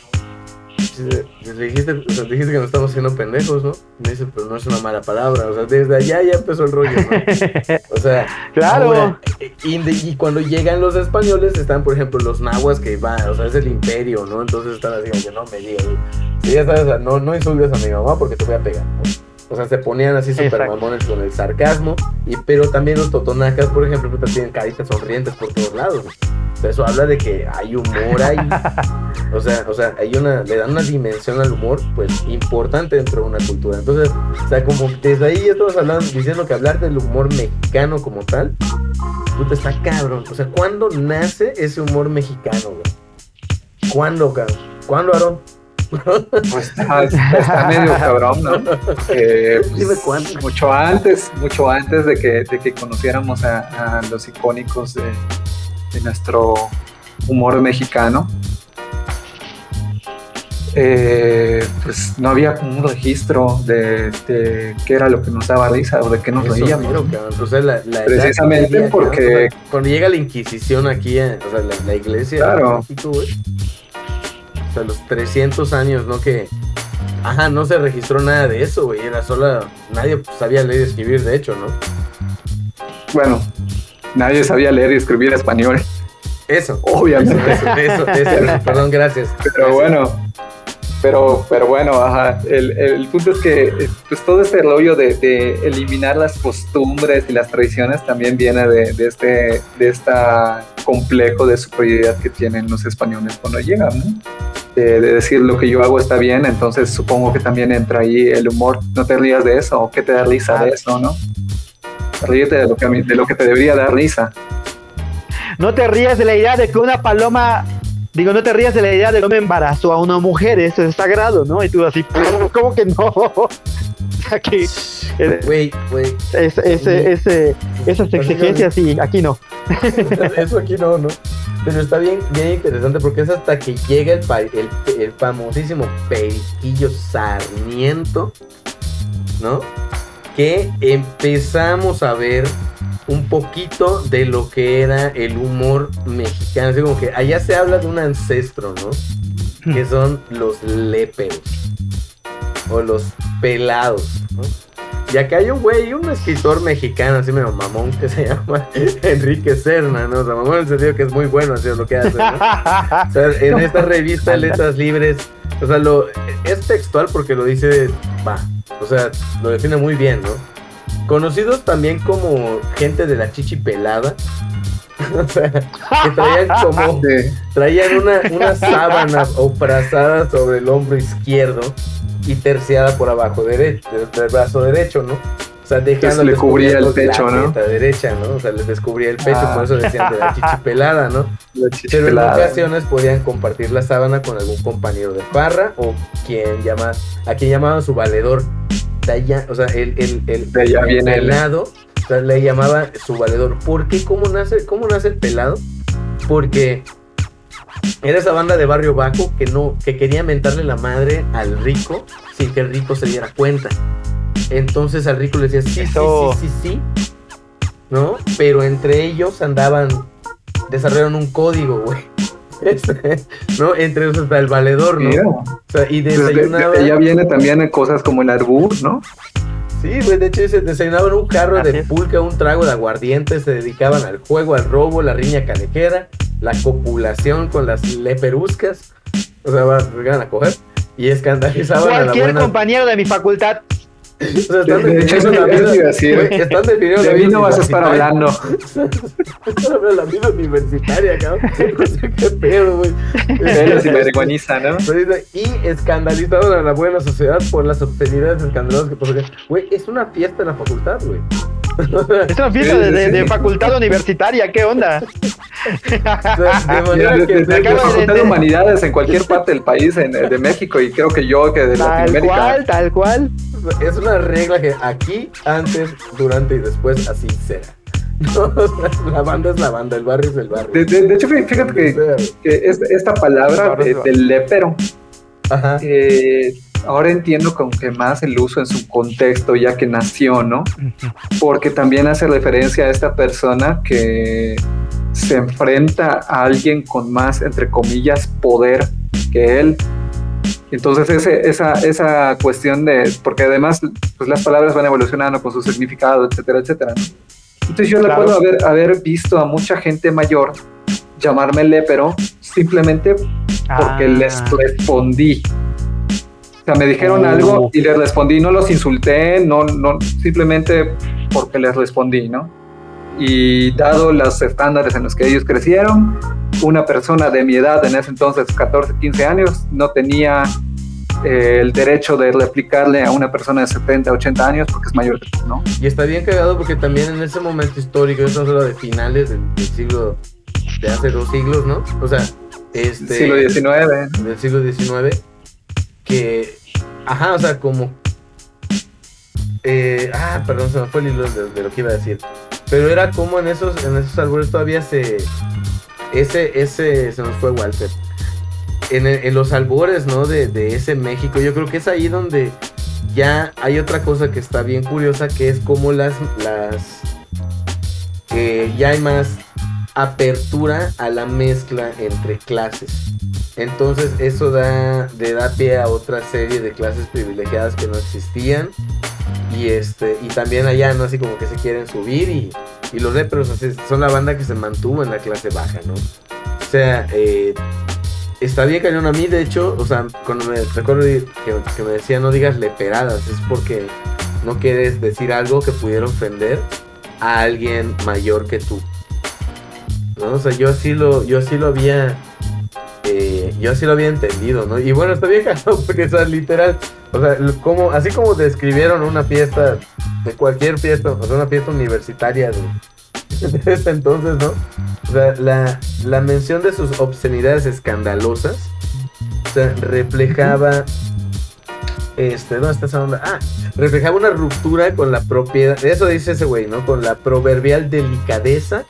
le dijiste, o sea, dijiste que nos estamos haciendo pendejos, ¿no? Y me dice, pero no es una mala palabra, o sea, desde allá ya empezó el rollo, ¿no? O sea, Claro. ahora, eh, y, de- y cuando llegan los españoles están, por ejemplo, los nahuas que van, o sea, es el imperio, ¿no? Entonces están así como que no me digas. Sí, ya sabes, o sea, no, no insultes a mi mamá porque te voy a pegar, ¿no? O sea, se ponían así súper mamones con el sarcasmo, y, pero también los totonacas, por ejemplo, tienen caritas sonrientes por todos lados. O sea, eso habla de que hay humor ahí. O sea, o sea, hay una, le dan una dimensión al humor, pues, importante dentro de una cultura. Entonces, o sea, como desde ahí ya estamos hablando, diciendo que hablar del humor mexicano como tal, puta, está cabrón. O sea, ¿cuándo nace ese humor mexicano, güey? ¿Cuándo, cabrón? ¿Cuándo, Aaron? Pues está, está medio cabrón, ¿no? Eh, pues, Dime. Mucho antes, mucho antes de que, de que conociéramos a, a los icónicos de, de nuestro humor mexicano. Eh, pues no había como un registro de, de qué era lo que nos daba risa o de qué nos Eso reíamos. mero, cabrón. O sea, la, la edad Precisamente porque- cuando llega la Inquisición aquí, eh, o sea, la, la iglesia Claro. de México, los 300 años, ¿no? Que. Ajá, no se registró nada de eso, güey. Era sola. Nadie sabía leer y escribir, de hecho, ¿no? Bueno, nadie sabía leer y escribir español, Eso. Obviamente. eso, eso, eso, eso. Perdón, gracias. Pero bueno, pero, pero bueno, ajá, el, el punto es que pues todo este rollo de, de eliminar las costumbres y las tradiciones también viene de, de este de esta complejo de superioridad que tienen los españoles cuando llegan, ¿no? De, de decir lo que yo hago está bien, entonces supongo que también entra ahí el humor. No te rías de eso, o que te da risa de eso, ¿no? Ríete de lo que, de lo que te debería dar risa. No te rías de la idea de que una paloma, digo, no te rías de la idea de que me embarazó a una mujer, eso es sagrado, ¿no? Y tú así, ¿cómo que no? Eh, Güey, güey. es- ese, ese, esas exigencias, sí, aquí no. Eso aquí no, ¿no? Pero está bien, bien interesante porque es hasta que llega el, el, el famosísimo Periquillo Sarmiento, ¿no? Que empezamos a ver un poquito de lo que era el humor mexicano. Así como que allá se habla de un ancestro, ¿no? Que son los léperos o los pelados, ¿no? Y acá hay un güey, un escritor mexicano, así medio mamón, que se llama Enrique Serna, ¿no? O sea, mamón en el sentido que es muy bueno haciendo lo que hace, ¿no? O sea, en esta revista Letras Libres, o sea, lo, es textual porque lo dice, va, o sea, lo define muy bien, ¿no? Conocidos también como gente de la chichi pelada. o sea, que traían como, traían una, una sábana o sobre el hombro izquierdo y terciada por abajo derecho, del brazo derecho, ¿no? O sea, dejando le cubría el pecho, la ¿no? derecha, ¿no? O sea, les descubría el pecho, Ah. por eso decían de la chichi pelada, ¿no? La Pero en ocasiones podían compartir la sábana con algún compañero de farra o quien llama, a quien llamaban su valedor. De allá, o sea, el, el, el, De allá el viene el- le llamaba su valedor. ¿Por qué? ¿Cómo nace, ¿Cómo nace el pelado? Porque era esa banda de barrio bajo que no, que quería mentarle la madre al rico sin que el rico se diera cuenta. Entonces al rico le decía, sí, sí, Eso. sí, sí, sí, ¿no? Pero entre ellos andaban, desarrollaron un código, güey. Este, ¿no? Entre ellos está el valedor, ¿no? Mira, O sea, y pues de- de- allá viene también cosas como el arbur, ¿no? Sí, güey, de hecho se desayunaban un carro Así de es. pulca, un trago de aguardiente, se dedicaban al juego, al robo, la riña calejera, la copulación con las leperuscas, o sea, van a coger y escandalizaban a la Cualquier buena. compañero de mi facultad. O sea, están De- de definiendo la eso vida. güey, están definiendo la De mí vida no vas a estar hablando. Están hablando de la vida universitaria, cabrón. No sé qué pedo, güey. Pelos y vergüenza, ¿no? Y escandalizaron a la buena sociedad por las obscenidades escandalosas que pasarían. Güey, es una fiesta en la facultad, güey. Es una fiesta Sí, de, de- sí. de facultad universitaria, ¿qué onda? de manera De, que de- de- de acaba de- Facultad de de- Humanidades en cualquier parte del país, en, de México, y creo que yo que de Tal Latinoamérica. cual, tal cual. es una regla que aquí, antes, durante y después así será. No, la banda es la banda, el barrio es el barrio. De, de- de hecho, fíjate que, que es- esta palabra de- del lepero, Ajá. eh, ahora entiendo como que más el uso en su contexto ya que nació, ¿no? Porque también hace referencia a esta persona que se enfrenta a alguien con más, entre comillas, poder que él. Entonces ese, esa, esa cuestión de, porque además pues las palabras van evolucionando con su significado, etcétera, etcétera. ¿no? Entonces yo Claro. recuerdo haber, haber visto a mucha gente mayor llamarme lepero simplemente porque Ah. les respondí. O sea, me dijeron Oh. algo y les respondí, no los insulté, no, no, simplemente porque les respondí, ¿no? Y dado los estándares en los que ellos crecieron, una persona de mi edad, en ese entonces 14, 15 años, no tenía eh, el derecho de replicarle a una persona de 70, 80 años porque es mayor ¿no? Y está bien cagado porque también en ese momento histórico, eso es lo de finales del, del siglo, de hace dos siglos, ¿no? O sea, este... Siglo XIX. del siglo XIX que ajá o sea como eh, ah perdón se me fue el hilo de, lo que iba a decir. Pero era como en esos en esos árboles todavía se ese ese se nos fue Walter. En, en los albores no de, de ese México. Yo creo que es ahí donde ya hay otra cosa que está bien curiosa que es como las las que ya hay más apertura a la mezcla entre clases entonces eso da, le da pie a otra serie de clases privilegiadas que no existían. Y este, y también allá, ¿no? Así como que se quieren subir y, y los reperos así, son la banda que se mantuvo en la clase baja, ¿no? O sea, eh, está bien cañón a mí, de hecho, o sea, cuando me recuerdo que, me decía no digas leperadas, es porque no quieres decir algo que pudiera ofender a alguien mayor que tú. ¿No? O sea, yo así lo, yo así lo había eh, yo así lo había entendido, ¿no? Y bueno, bien cagado porque sea, literal, o sea, como, así como describieron una fiesta, de cualquier fiesta, o sea, una fiesta universitaria de, de ese entonces, ¿no? O sea, la, la mención de sus obscenidades escandalosas, o sea, reflejaba, este, ¿dónde está esa onda? Ah, reflejaba una ruptura con la propiedad, eso dice ese güey, ¿no? Con la proverbial delicadeza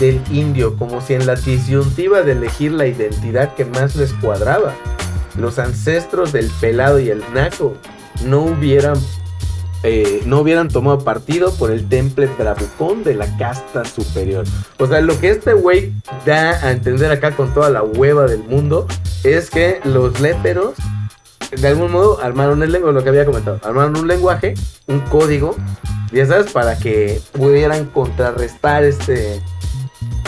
del indio, como si en la disyuntiva de elegir la identidad que más les cuadraba, los ancestros del pelado y el naco no hubieran, eh, no hubieran tomado partido por el temple bravucón de la casta superior. O sea, lo que este güey da a entender acá con toda la hueva del mundo es que los léperos de algún modo armaron el lenguaje, lo que había comentado, armaron un lenguaje, un código, ya sabes, para que pudieran contrarrestar este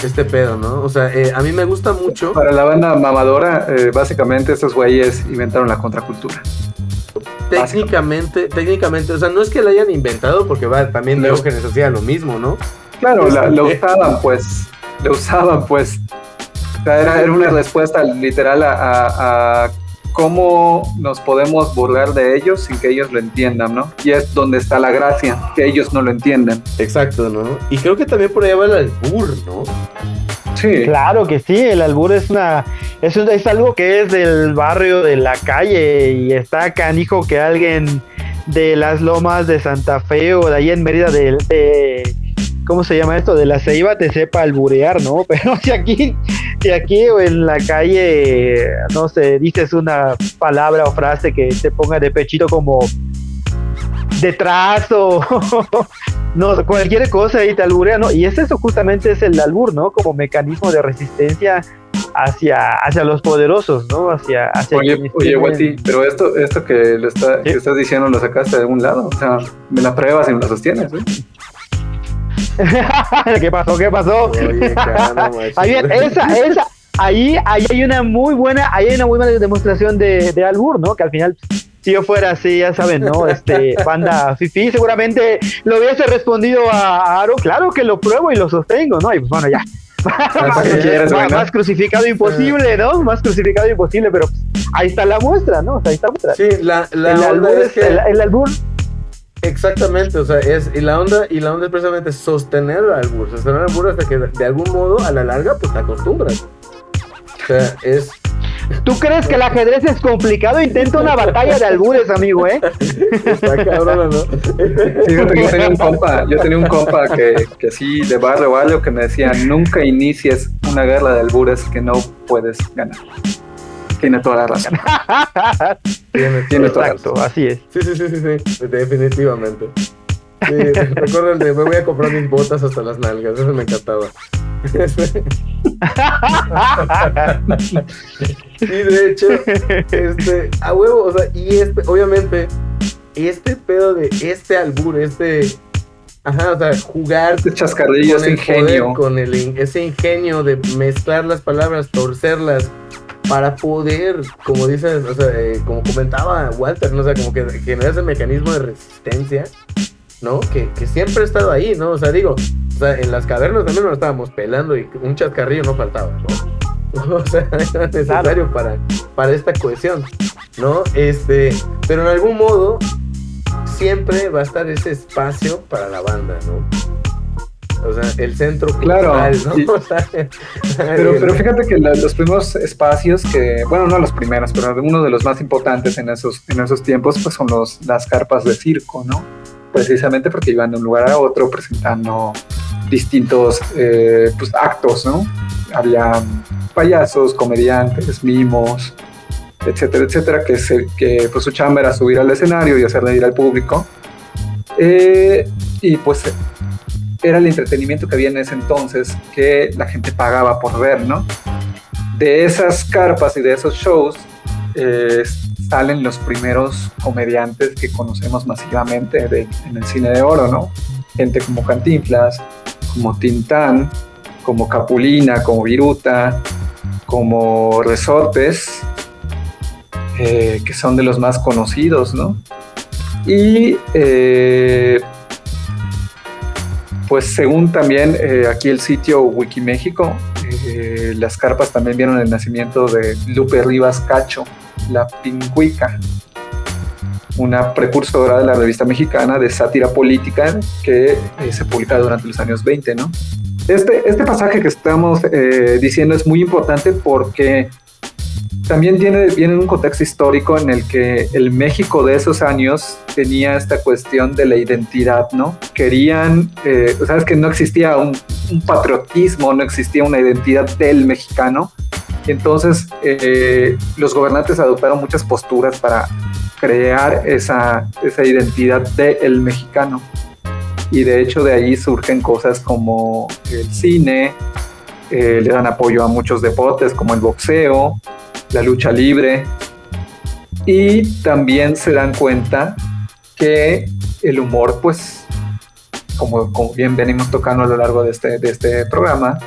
este pedo, ¿no? O sea, eh, a mí me gusta mucho. Para la banda mamadora, eh, básicamente estos güeyes inventaron la contracultura. Técnicamente, técnicamente, o sea, no es que la hayan inventado, porque va, también No. Diógenes hacía lo mismo, ¿no? Claro, la, lo Este- usaban, pues. Lo usaban, pues. O sea, era, era una respuesta literal a, a- a cómo nos podemos burlar de ellos sin que ellos lo entiendan, ¿no? Y es donde está la gracia, que ellos no lo entienden. Exacto, ¿no? Y creo que también por allá va el albur, ¿no? Sí. Claro que sí, el albur es una es, un- es algo que es del barrio de la calle y está canijo que alguien de las lomas de Santa Fe o de ahí en Mérida de, de- ¿cómo se llama esto? de la Ceiba te sepa alburear, ¿no? Pero si aquí si aquí o en la calle no sé, dices una palabra o frase que te ponga de pechito como detrás o no, cualquier cosa y te alburea, ¿no? Y es eso justamente es el albur, ¿no? Como mecanismo de resistencia hacia, hacia los poderosos, ¿no? Hacia, hacia Oye, oye, Guati, pero esto, esto que, lo está, que estás diciendo lo sacaste de algún lado. O sea, me la pruebas y me la sostienes, ¿eh? ¿Qué pasó? ¿Qué pasó? Oye, caramba. Ahí, esa, esa, ahí, ahí hay una muy buena, ahí hay una muy buena demostración de, de albur, ¿no? Que al final, si yo fuera así, ya saben, ¿no? Este, banda fifi, seguramente lo hubiese respondido a, Aro, claro que lo pruebo y lo sostengo, ¿no? Y pues bueno, ya. ¿Para qué quieres, más, más crucificado imposible, ¿no? Más crucificado imposible, pero pues, ahí está la muestra, ¿no? O sea, ahí está la muestra. Sí, la, la el, albur es- que... el, el albur Exactamente, o sea, es, y la onda, y la onda es precisamente sostener el albur, sostener el albur hasta que de algún modo, a la larga, pues te acostumbras. O sea, es... ¿Tú crees que el ajedrez es complicado? Intenta una batalla de albures, amigo, ¿eh? Está cabrón, ¿no? Fíjate que yo tenía un compa, yo tenía un compa que, que sí, de barrio o algo, que me decía, nunca inicies una guerra de albures que no puedes ganar. Tiene toda la razón. Tiene Tiene toda la Exacto, así es. Sí, sí, sí, sí, sí, definitivamente. Sí, recuerdo el de me voy a comprar mis botas hasta las nalgas, eso me encantaba. y de hecho, este, a huevo, o sea, y este, obviamente, este pedo de este albur, este, ajá, o sea, jugar Este chascarrillo, con ese el ingenio. poder, con el, ese ingenio de mezclar las palabras, torcerlas, para poder, como dices, o sea, eh, como comentaba Walter, ¿no? O sea, como que generar ese mecanismo de resistencia, ¿no? Que, que siempre ha estado ahí, ¿no? O sea, digo, o sea, en las cavernas también nos estábamos pelando y un chascarrillo no faltaba, ¿no? O sea, era necesario para, para esta cohesión, ¿no? Este, pero en algún modo siempre va a estar ese espacio para la banda, ¿no? O sea, el centro Claro, cultural, ¿no? y- O sea, Pero, pero fíjate que la- los primeros espacios que, bueno, no los primeros, pero uno de los más importantes en esos, en esos tiempos, pues son los, las carpas de circo, ¿no? Precisamente porque iban de un lugar a otro presentando distintos eh, pues, actos, ¿no? Había payasos, comediantes, mimos, etcétera, etcétera, que, se, que pues, su chamba era subir al escenario y hacerle ir al público. Eh, y pues era el entretenimiento que había en ese entonces que la gente pagaba por ver, ¿no? De esas carpas y de esos shows eh, salen los primeros comediantes que conocemos masivamente de- en el cine de oro, ¿no? Gente como Cantinflas, como Tintán, como Capulina, como Viruta, como Resortes, eh, que son de los más conocidos, ¿no? Y eh, pues según también eh, aquí el sitio Wikiméxico, eh, las carpas también vieron el nacimiento de Lupe Rivas Cacho, la pingüica, una precursora de la revista mexicana de sátira política que eh, se publica durante los años 20, ¿no? Este, este pasaje que estamos diciendo es muy importante porque también tiene, viene en un contexto histórico en el que el México de esos años tenía esta cuestión de la identidad, ¿no? Querían, eh, sabes que no existía un, un, patriotismo, no existía una identidad del mexicano. Entonces, eh, los gobernantes adoptaron muchas posturas para crear esa, esa identidad del mexicano. Y de hecho de ahí surgen cosas como el cine, eh, le dan apoyo a muchos deportes como el boxeo, la lucha libre, Y también se dan cuenta que el humor, pues, como, como bien venimos tocando a lo largo de este, de este programa,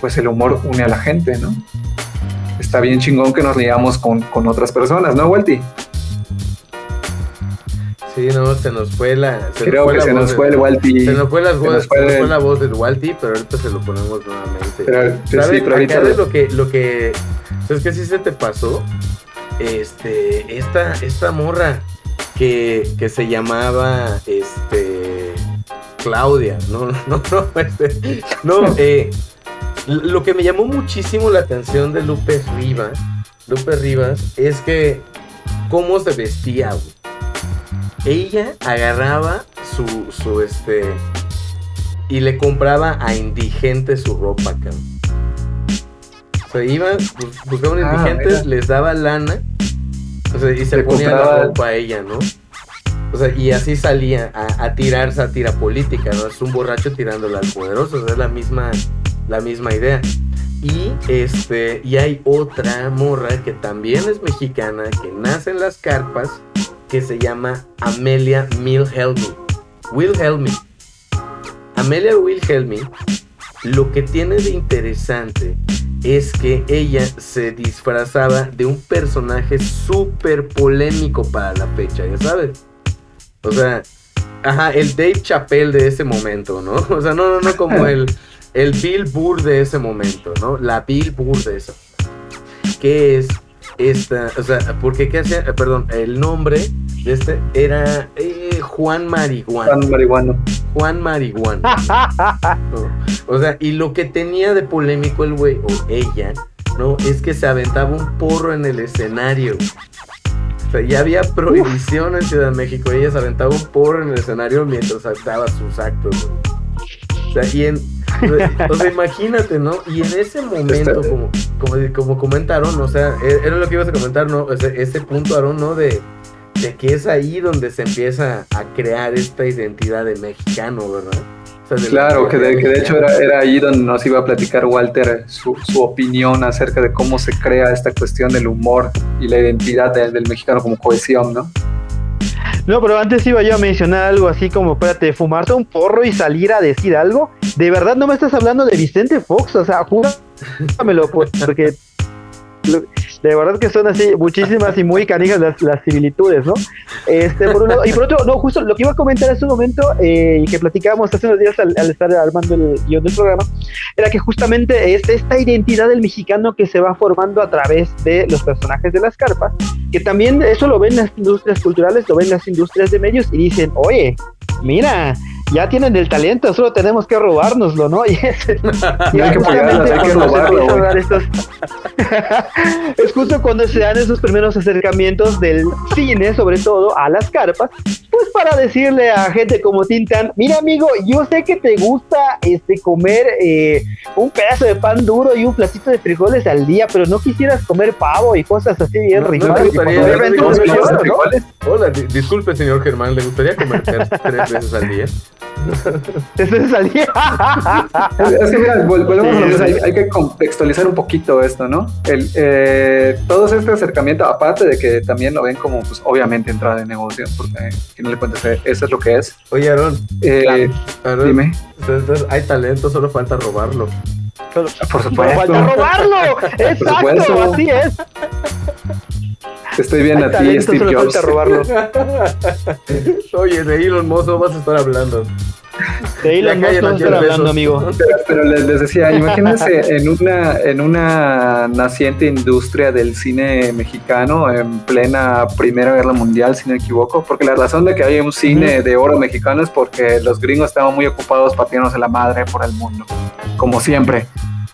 pues el humor une a la gente, ¿no? Está bien chingón que nos liamos con, con otras personas, ¿no, Walty? Sí, no, se nos fue la. Se Creo nos fue que la se voz nos fue el Walty. Se nos fue, las se voz, nos fue se nos el- fue la voz del Walty, pero ahorita se lo ponemos nuevamente. Pero, pero ahorita lo que, lo que. ¿Sabes qué sí se te pasó? Este. Esta, esta morra que, que se llamaba. Este. Claudia. No, no, no. Este, no, eh. Lo que me llamó muchísimo la atención de Lupe Rivas. Lupe Rivas es que. ¿Cómo se vestía, güey? Ella agarraba su, su este. Y le compraba a indigentes su ropa, cabrón. O sea, iban, bus- buscaban Ah, indigentes, les daba lana. O sea, y se Le ponía la ropa a ella, ¿no? O sea, y así salía a, a tirar sátira política, ¿no? Es un borracho tirándole al poderoso, o sea, es la misma, la misma idea. Y este, y hay otra morra que también es mexicana, que nace en las carpas, que se llama Amelia Wilhelmi. Wilhelmi. Amelia Wilhelmi, lo que tiene de interesante es que ella se disfrazaba de un personaje súper polémico para la fecha, ya sabes. O sea, ajá, el Dave Chappelle de ese momento, ¿no? O sea, no, no, no como el, el Bill Burr de ese momento, ¿no? La Bill Burr de eso. ¿Qué es esta? O sea, porque qué hacía, perdón, el nombre de este era eh, Juan Marihuana. Tan marihuano. Juan Marihuana. ¿no? O sea, y lo que tenía de polémico el güey, o ella, ¿no? Es que se aventaba un porro en el escenario. O sea, ya había prohibición en Ciudad de México. Ella se aventaba un porro en el escenario mientras actaba sus actos. güey. O sea, y en, o sea, imagínate, ¿no? Y en ese momento, como, como, como comentaron, o sea, e- era lo que ibas a comentar, ¿no? O sea, ese punto, Aaron, ¿no? De, de que es ahí donde se empieza a crear esta identidad de mexicano, ¿verdad? O sea, de Claro, que de, que de hecho era, era ahí donde nos iba a platicar Walter su, su opinión acerca de cómo se crea esta cuestión del humor y la identidad de- del mexicano como cohesión, ¿no? No, pero antes iba yo a mencionar algo así como, espérate, fumarse un porro y salir a decir algo. De verdad no me estás hablando de Vicente Fox, o sea, júramelo, pues, porque lo- de verdad que son así muchísimas y muy canijas las, las similitudes, ¿no? Este, por un lado, y por otro, no, justo lo que iba a comentar hace un momento eh, y que platicábamos hace unos días al, estar armando el guion del programa, era que justamente es esta identidad del mexicano que se va formando a través de los personajes de las carpas, que también eso lo ven las industrias culturales, lo ven las industrias de medios y dicen, oye, mira, ya tienen el talento, solo tenemos que robárnoslo, ¿no? Y es, y hay que justamente apoyarlas, hay que se a dar estos- es justo cuando se dan esos primeros acercamientos del cine, sobre todo a las carpas, pues para decirle a gente como Tintan, mira amigo, yo sé que te gusta este comer eh, un pedazo de pan duro y un platito de frijoles al día, pero no quisieras comer pavo y cosas así bien No, ricas. Obviamente, no ¿no? Hola, di- disculpe, señor Germán, ¿le gustaría comer tres veces al día? Entonces salía. Es que mira, vol- volvemos a lo Sí, mismo, sí. hay, hay que contextualizar un poquito esto, ¿no? El, eh, todo este acercamiento, aparte de que también lo ven como, pues, obviamente entrada de negocio, porque al final de cuentas eh, eso es lo que es. Oye, Aarón, Eh, Aarón, Dime, entonces, hay talento, solo falta robarlo. por ¡Para supuesto, robarlo! ¡Exacto! Así es. Estoy bien Hay a ti, Steve Jobs. falta robarlo. Oye, de Elon Musk no vas a estar hablando. De ahí Ya los no callan a Jeff hablando, amigo. Pero, pero les, les decía, imagínense en una, en una naciente industria del cine mexicano en plena Primera Guerra Mundial, si no me equivoco, porque la razón de que hay un cine de oro mexicano es porque los gringos estaban muy ocupados partiéndose la madre por el mundo, como siempre.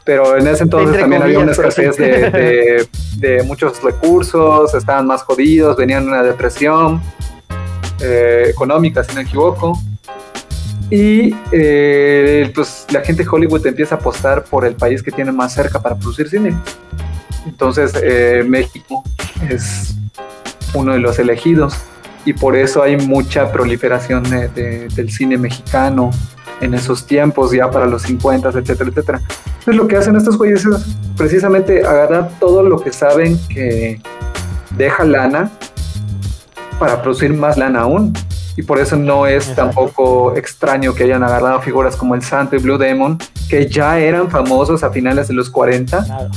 Pero en ese entonces Entre también había una comillas, escasez sí. de, de- de muchos recursos, estaban más jodidos, venían de una depresión eh, económica, si no me equivoco. Y eh, pues la gente de Hollywood empieza a apostar por el país que tiene más cerca para producir cine. Entonces eh, México es uno de los elegidos y por eso hay mucha proliferación de- del cine mexicano en esos tiempos, ya para los 50, etcétera, etcétera. Entonces lo que hacen estos güeyes es precisamente agarrar todo lo que saben que deja lana para producir más lana aún. Y por eso no es Exacto. tampoco extraño que hayan agarrado figuras como el Santo y Blue Demon, que ya eran famosos a finales de los 40, Claro.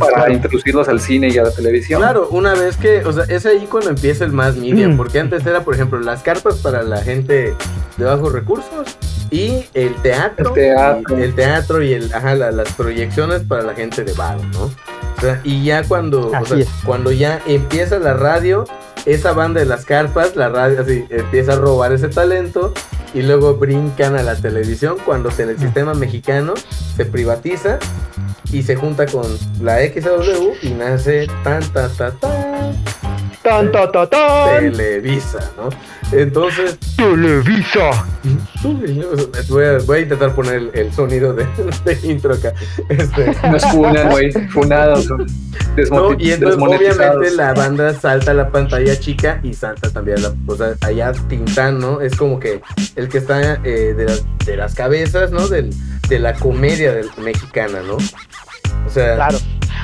para Claro. introducirlos al cine y a la televisión. Claro, una vez que, o sea, es ahí cuando empieza el más media, Mm. porque antes era, por ejemplo, las carpas para la gente de bajos recursos y el teatro, El teatro. y, el teatro y el, ajá, la- las proyecciones para la gente de bajo, ¿no? O sea, y ya cuando, o Así sea, es. cuando ya empieza la radio, esa banda de las carpas, la radio así empieza a robar ese talento y luego brincan a la televisión cuando Telesistema Mexicano se privatiza y se junta con la XW y nace tan ta ta ta Tan, ta, ta, tan. Televisa, ¿no? Entonces, Televisa. voy a, voy a intentar poner el, el sonido de, de intro acá. Este, Nos funan, güey, funados, no, y entonces obviamente la banda salta a la pantalla chica y salta también la, o sea, allá Tintán, ¿no? Es como que el que está eh, de, las, de las cabezas, ¿no? Del, de la comedia del, mexicana, ¿no? O sea, Claro.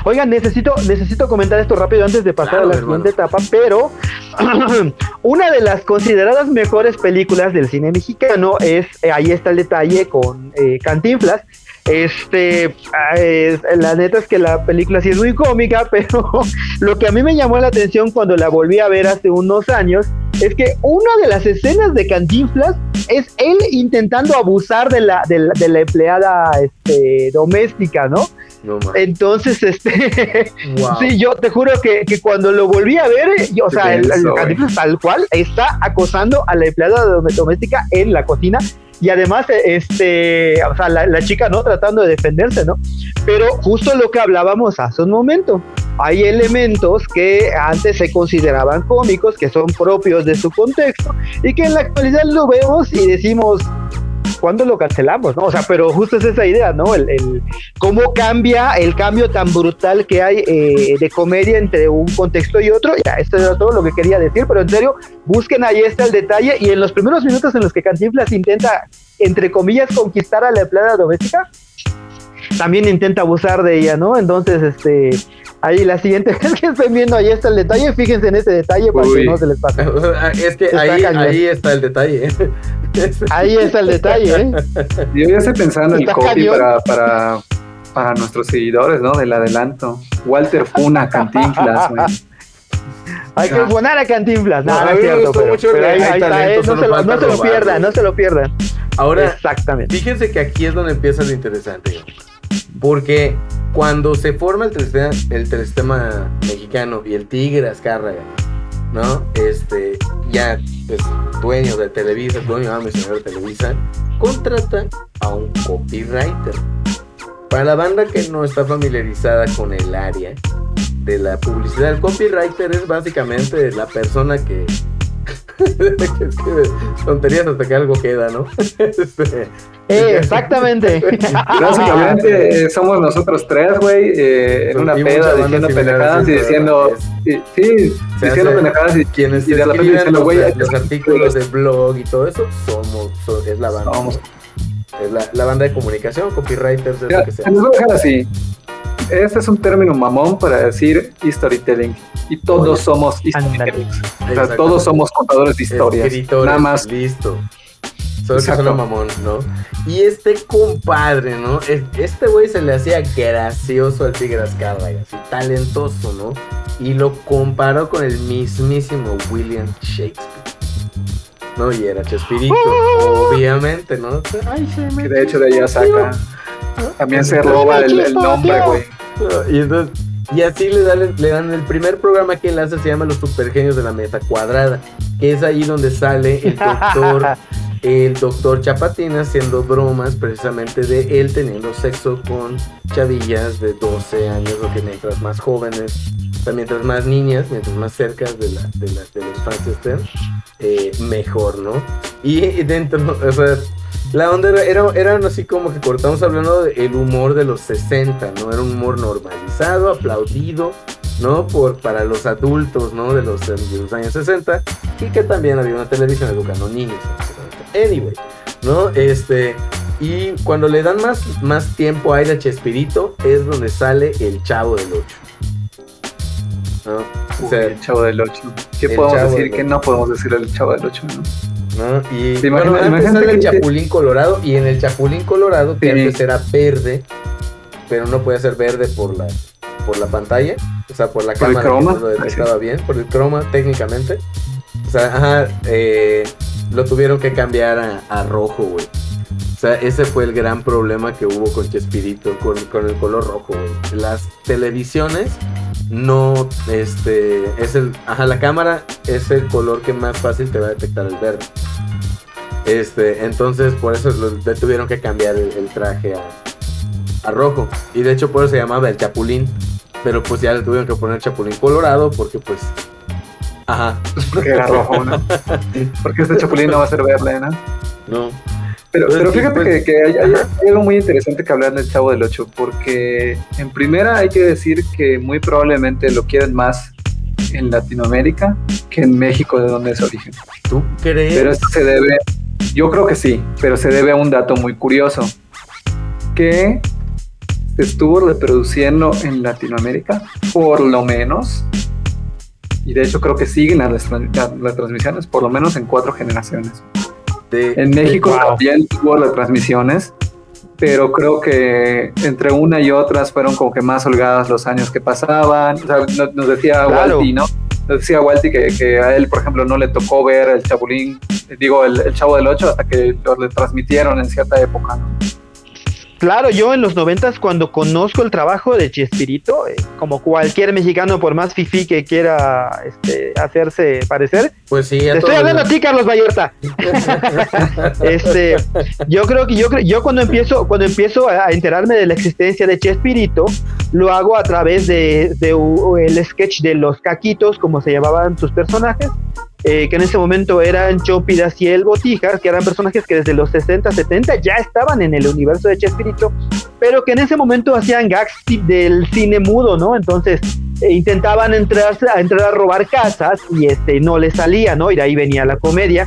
Oigan, necesito, necesito comentar esto rápido antes de pasar Claro, a la siguiente etapa, pero una de las consideradas mejores películas del cine mexicano es, eh, ahí está el detalle con eh, Cantinflas. Este, ah, la neta es que la película sí es muy cómica, pero lo que a mí me llamó la atención cuando la volví a ver hace unos años es que una de las escenas de Cantinflas es él intentando abusar de la, de la, de la empleada este, doméstica, ¿no? No. Entonces, este, Wow. sí, yo te juro que, que cuando lo volví a ver, eh, yo, o sea, el, el. Cantinflas tal cual está acosando a la empleada dom- doméstica en la cocina y además, eh, este, o sea, la, la chica, ¿no? Tratando de defenderse, ¿no? Pero justo lo que hablábamos hace un momento, hay elementos que antes se consideraban cómicos, que son propios de su contexto y que en la actualidad lo vemos y decimos, ¿cuándo lo cancelamos? ¿no? O sea, pero justo es esa idea, ¿no? El, cómo cambia el cambio tan brutal que hay eh, de comedia entre un contexto y otro. Ya, esto era todo lo que quería decir, pero en serio, busquen ahí está el detalle y en los primeros minutos en los que Cantinflas intenta, entre comillas, conquistar a la empleada doméstica, también intenta abusar de ella, ¿no? Entonces, este, ahí la siguiente vez que estén viendo, ahí está el detalle, fíjense en ese detalle para Uy. que no se les pase. Es que Está ahí, está el detalle. Ahí está el detalle, ¿eh? Yo ya estoy pensando en el copy para, para, para nuestros seguidores, ¿no? Del adelanto. Walter Funa, Cantinflas, güey. Hay que poner a Cantinflas. No, No, a no mí es me cierto, gustó pero, mucho pero ahí, está, ¿eh? No se lo, no se lo robarlo. pierdan, no se lo pierdan. Ahora, Exactamente. Fíjense que aquí es donde empieza lo interesante. güey. Porque cuando se forma el telesistema mexicano y el Tigre Azcárraga, ¿no? Este, ya es dueño de Televisa, dueño amo y señor de Televisa, contrata a un copywriter. Para la banda que no está familiarizada con el área de la publicidad, el copywriter es básicamente la persona que... tonterías hasta que algo queda, ¿no? Este, Eh, exactamente. Básicamente eh, somos nosotros tres, güey, eh, en una peda diciendo pendejadas y diciendo. Sí, diciendo pendejadas y, quienes y de repente escriben diciendo, los, güey, los artículos de blog y todo eso somos so- es la banda Somos. es la, la banda de comunicación copywriters es Ya, lo que sea se los voy a dejar así. Este es un término mamón para decir storytelling. Y todos Oye. somos Ándale. storytellers. O sea, todos somos contadores de historias. Escritores, Nada más. listo solo que Exacto. suena mamón no y este compadre no Es- este güey se le hacía gracioso al Tigre Azcárraga así talentoso no y lo comparó con el mismísimo William Shakespeare no y era Chespirito obviamente no Ay, se me Que de hecho de allá saca. También se roba el, el nombre, güey. Y, entonces, y así le dan, le dan el primer programa que él hace, se llama Los Supergenios de la Mesa Cuadrada, que es ahí donde sale el doctor, el doctor Chapatín haciendo bromas precisamente de él teniendo sexo con chavillas de 12 años, o que mientras más jóvenes, o sea, mientras más niñas, mientras más cerca de la, de la, de la infancia estén, eh, mejor, ¿no? Y dentro, o sea, la onda era, era, eran así como que cortamos hablando del humor de los 60, ¿no? Era un humor normalizado, aplaudido, ¿no? Por, para los adultos, ¿no? De los, de los años 60 y que también había una televisión educando niños. Anyway, ¿no? Este, y cuando le dan más, más tiempo a aire a Chespirito es donde sale el chavo del 8. ¿no? O sea, el Chavo del 8. ¿Qué podemos decir que no podemos decir el Chavo del 8? ¿no? ¿No? Y Te bueno, imaginas- antes imagínate sale el Chapulín Colorado y en el Chapulín Colorado, que Sí. antes era verde, pero no puede ser verde por la, por la pantalla, o sea, por la Por el cámara croma, que no lo detectaba bien, por el croma técnicamente. O sea, ajá, eh, lo tuvieron que cambiar a, a rojo, güey. O sea, ese fue el gran problema que hubo con Chespirito, con, con el color rojo, güey. Las televisiones no, este, es el, ajá, la cámara es el color que más fácil te va a detectar el verde. Este, entonces por eso le tuvieron que cambiar el, el traje a, a rojo. Y de hecho por eso se llamaba el Chapulín. Pero pues ya le tuvieron que poner Chapulín Colorado porque pues... Ajá. Porque era rojo, ¿no? Porque este Chapulín no va a ser verde, ¿no? No. Pero, Pues pero fíjate pues- que, que hay, hay- hay algo muy interesante que hablar del Chavo del 8, porque en primera hay que decir que muy probablemente lo quieren más en Latinoamérica que en México, de donde es origen. ¿Tú crees? Pero esto se debe, yo creo que sí, pero se debe a un dato muy curioso, que se estuvo reproduciendo en Latinoamérica, por lo menos, y de hecho creo que siguen las, las- las transmisiones, por lo menos en cuatro generaciones. De- En México Wow. también tuvo retransmisiones, pero creo que entre una y otras fueron como que más holgadas los años que pasaban. O sea, nos, nos decía Claro. Walty, ¿no? Nos decía Walty que, que a él, por ejemplo, no le tocó ver el Chapulín, digo, el, el Chavo del 8 hasta que lo retransmitieron en cierta época, ¿no? Claro, yo en los noventas cuando conozco el trabajo de Chespirito, eh, como cualquier mexicano por más fifí que quiera este, hacerse parecer, Pues sí, te estoy hablando a ti, Carlos Vallarta. Este, yo creo que yo yo cuando empiezo cuando empiezo a enterarme de la existencia de Chespirito, lo hago a través de, de u- el sketch de los caquitos, como se llamaban sus personajes, eh, que en ese momento eran Chopi, Daciel, Botijas, que eran personajes que desde los 60, 70 ya estaban en el universo de Chespirito, pero que en ese momento hacían gags del cine mudo, ¿no? Entonces eh, intentaban entrar a, entrar a robar casas y este no les salía, ¿no? Y de ahí venía la comedia.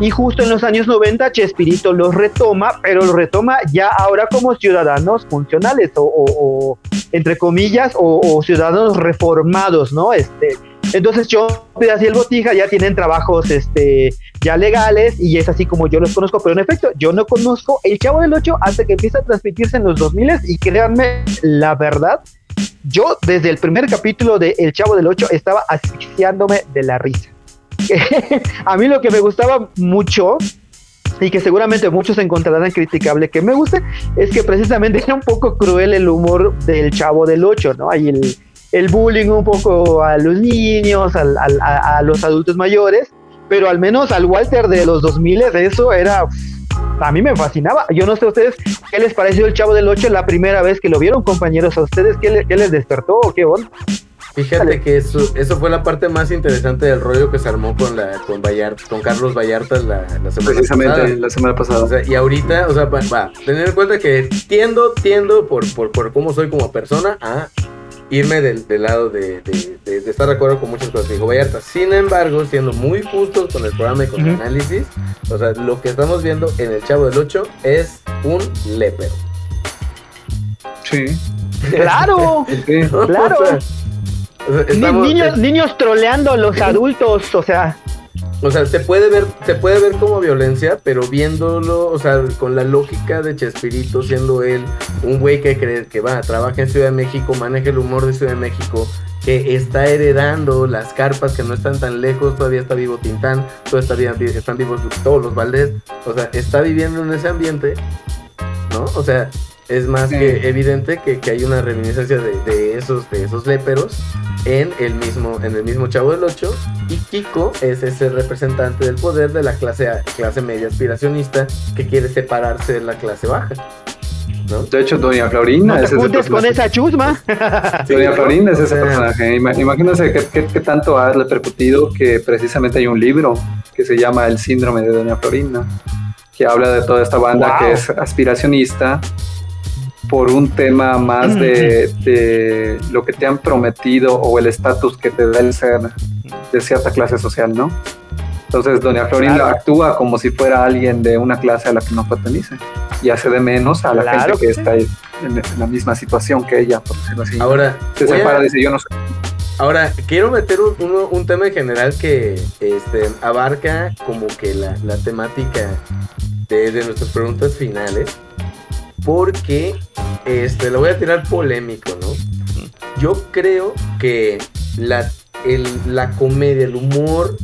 Y justo en los años 90 Chespirito los retoma, pero los retoma ya ahora como ciudadanos funcionales o, o- o, entre comillas o, o ciudadanos reformados, ¿no? Este, entonces yo y el Botija ya tienen trabajos este, ya legales y es así como yo los conozco, pero en efecto yo no conozco el Chavo del 8 hasta que empieza a transmitirse en los 2000 y créanme la verdad, yo desde el primer capítulo de El Chavo del 8 estaba asfixiándome de la risa. a mí lo que me gustaba mucho y que seguramente muchos encontrarán criticable que me guste, es que precisamente era un poco cruel el humor del Chavo del 8, ¿no? Hay el, el bullying un poco a los niños, a, a los adultos mayores, pero al menos al Walter de los 2000 eso era... A mí me fascinaba. Yo no sé a ustedes qué les pareció el Chavo del 8 la primera vez que lo vieron, compañeros. ¿A ustedes qué, le- qué les despertó qué onda? Fíjate que eso, eso fue la parte más interesante del rollo que se armó con la con Vallarta, con Carlos Vallarta la, la semana Precisamente pasada. la semana pasada. O sea, y ahorita, o sea, va, va, tener en cuenta que tiendo, tiendo por, por, por cómo soy como persona a irme del, del lado de, de- de- de estar de acuerdo con muchas cosas que dijo Vallarta. Sin embargo, siendo muy justos con el programa y con el análisis, o sea, lo que estamos viendo en el Chavo del 8 es un lepero. Sí, ¡Claro! sí. Claro. O sea, estamos- niños, niños troleando a los adultos, o sea, O sea, se puede ver, se puede ver como violencia, pero viéndolo, o sea, con la lógica de Chespirito, siendo él un güey que cree que va, trabaja en Ciudad de México, maneja el humor de Ciudad de México, que está heredando las carpas que no están tan lejos, todavía está vivo Tintán, todavía está están vivos todos los Valdés, o sea, está viviendo en ese ambiente, ¿no? O sea, es más Sí. que evidente que, que hay una reminiscencia de, de esos, de esos léperos en el mismo, en el mismo Chavo del 8 y Kiko es ese representante del poder de la clase, clase media aspiracionista que quiere separarse de la clase baja. ¿no? De hecho, Doña Florinda no te es ese juntes con personaje. esa chusma. Doña ¿no? Florinda es ese personaje. Ima- Imagínense qué, qué- qué tanto ha repercutido que precisamente hay un libro que se llama El síndrome de Doña Florinda, que habla de toda esta banda Wow. que es aspiracionista por un tema más de, de lo que te han prometido o el estatus que te da el ser de cierta clase social, ¿no? Entonces, Doña Florinda Claro. actúa como si fuera alguien de una clase a la que no pertenece y hace de menos a la Claro gente que que sí. está en, en la misma situación que ella, por decirlo así. Ahora, se separa, dice yo no soy. Ahora, quiero meter un, uno- un tema en general que este, abarca como que la, la temática de, de nuestras preguntas finales. Porque este, lo voy a tirar polémico, ¿no? Yo creo que la, el- la comedia, el humor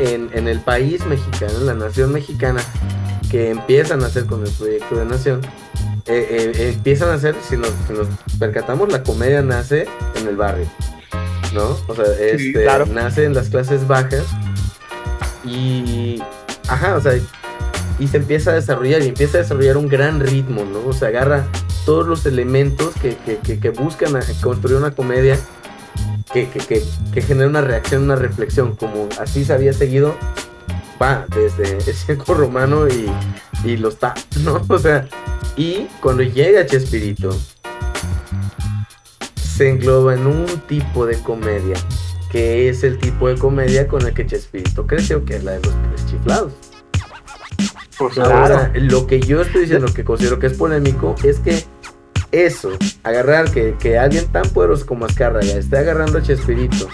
en, en el país mexicano, en la nación mexicana, que empiezan a hacer con el proyecto de nación, eh, eh, empiezan a hacer, si nos, si nos percatamos, la comedia nace en el barrio, ¿no? O sea, este, claro. nace en las clases bajas y, ajá, o sea, y se empieza a desarrollar y empieza a desarrollar un gran ritmo, ¿no? O sea, agarra todos los elementos que, que, que, buscan construir una comedia que, que, genera una reacción, una reflexión, como así se había seguido, va, desde el circo romano y, y los ta, ¿no? O sea, y cuando llega Chespirito, se engloba en un tipo de comedia, que es el tipo de comedia con el que Chespirito creció, que es la de los tres chiflados. Ahora, lo que yo estoy diciendo que considero que es polémico es que eso, agarrar que, que alguien tan poderoso como Azcárraga esté agarrando a Chespirito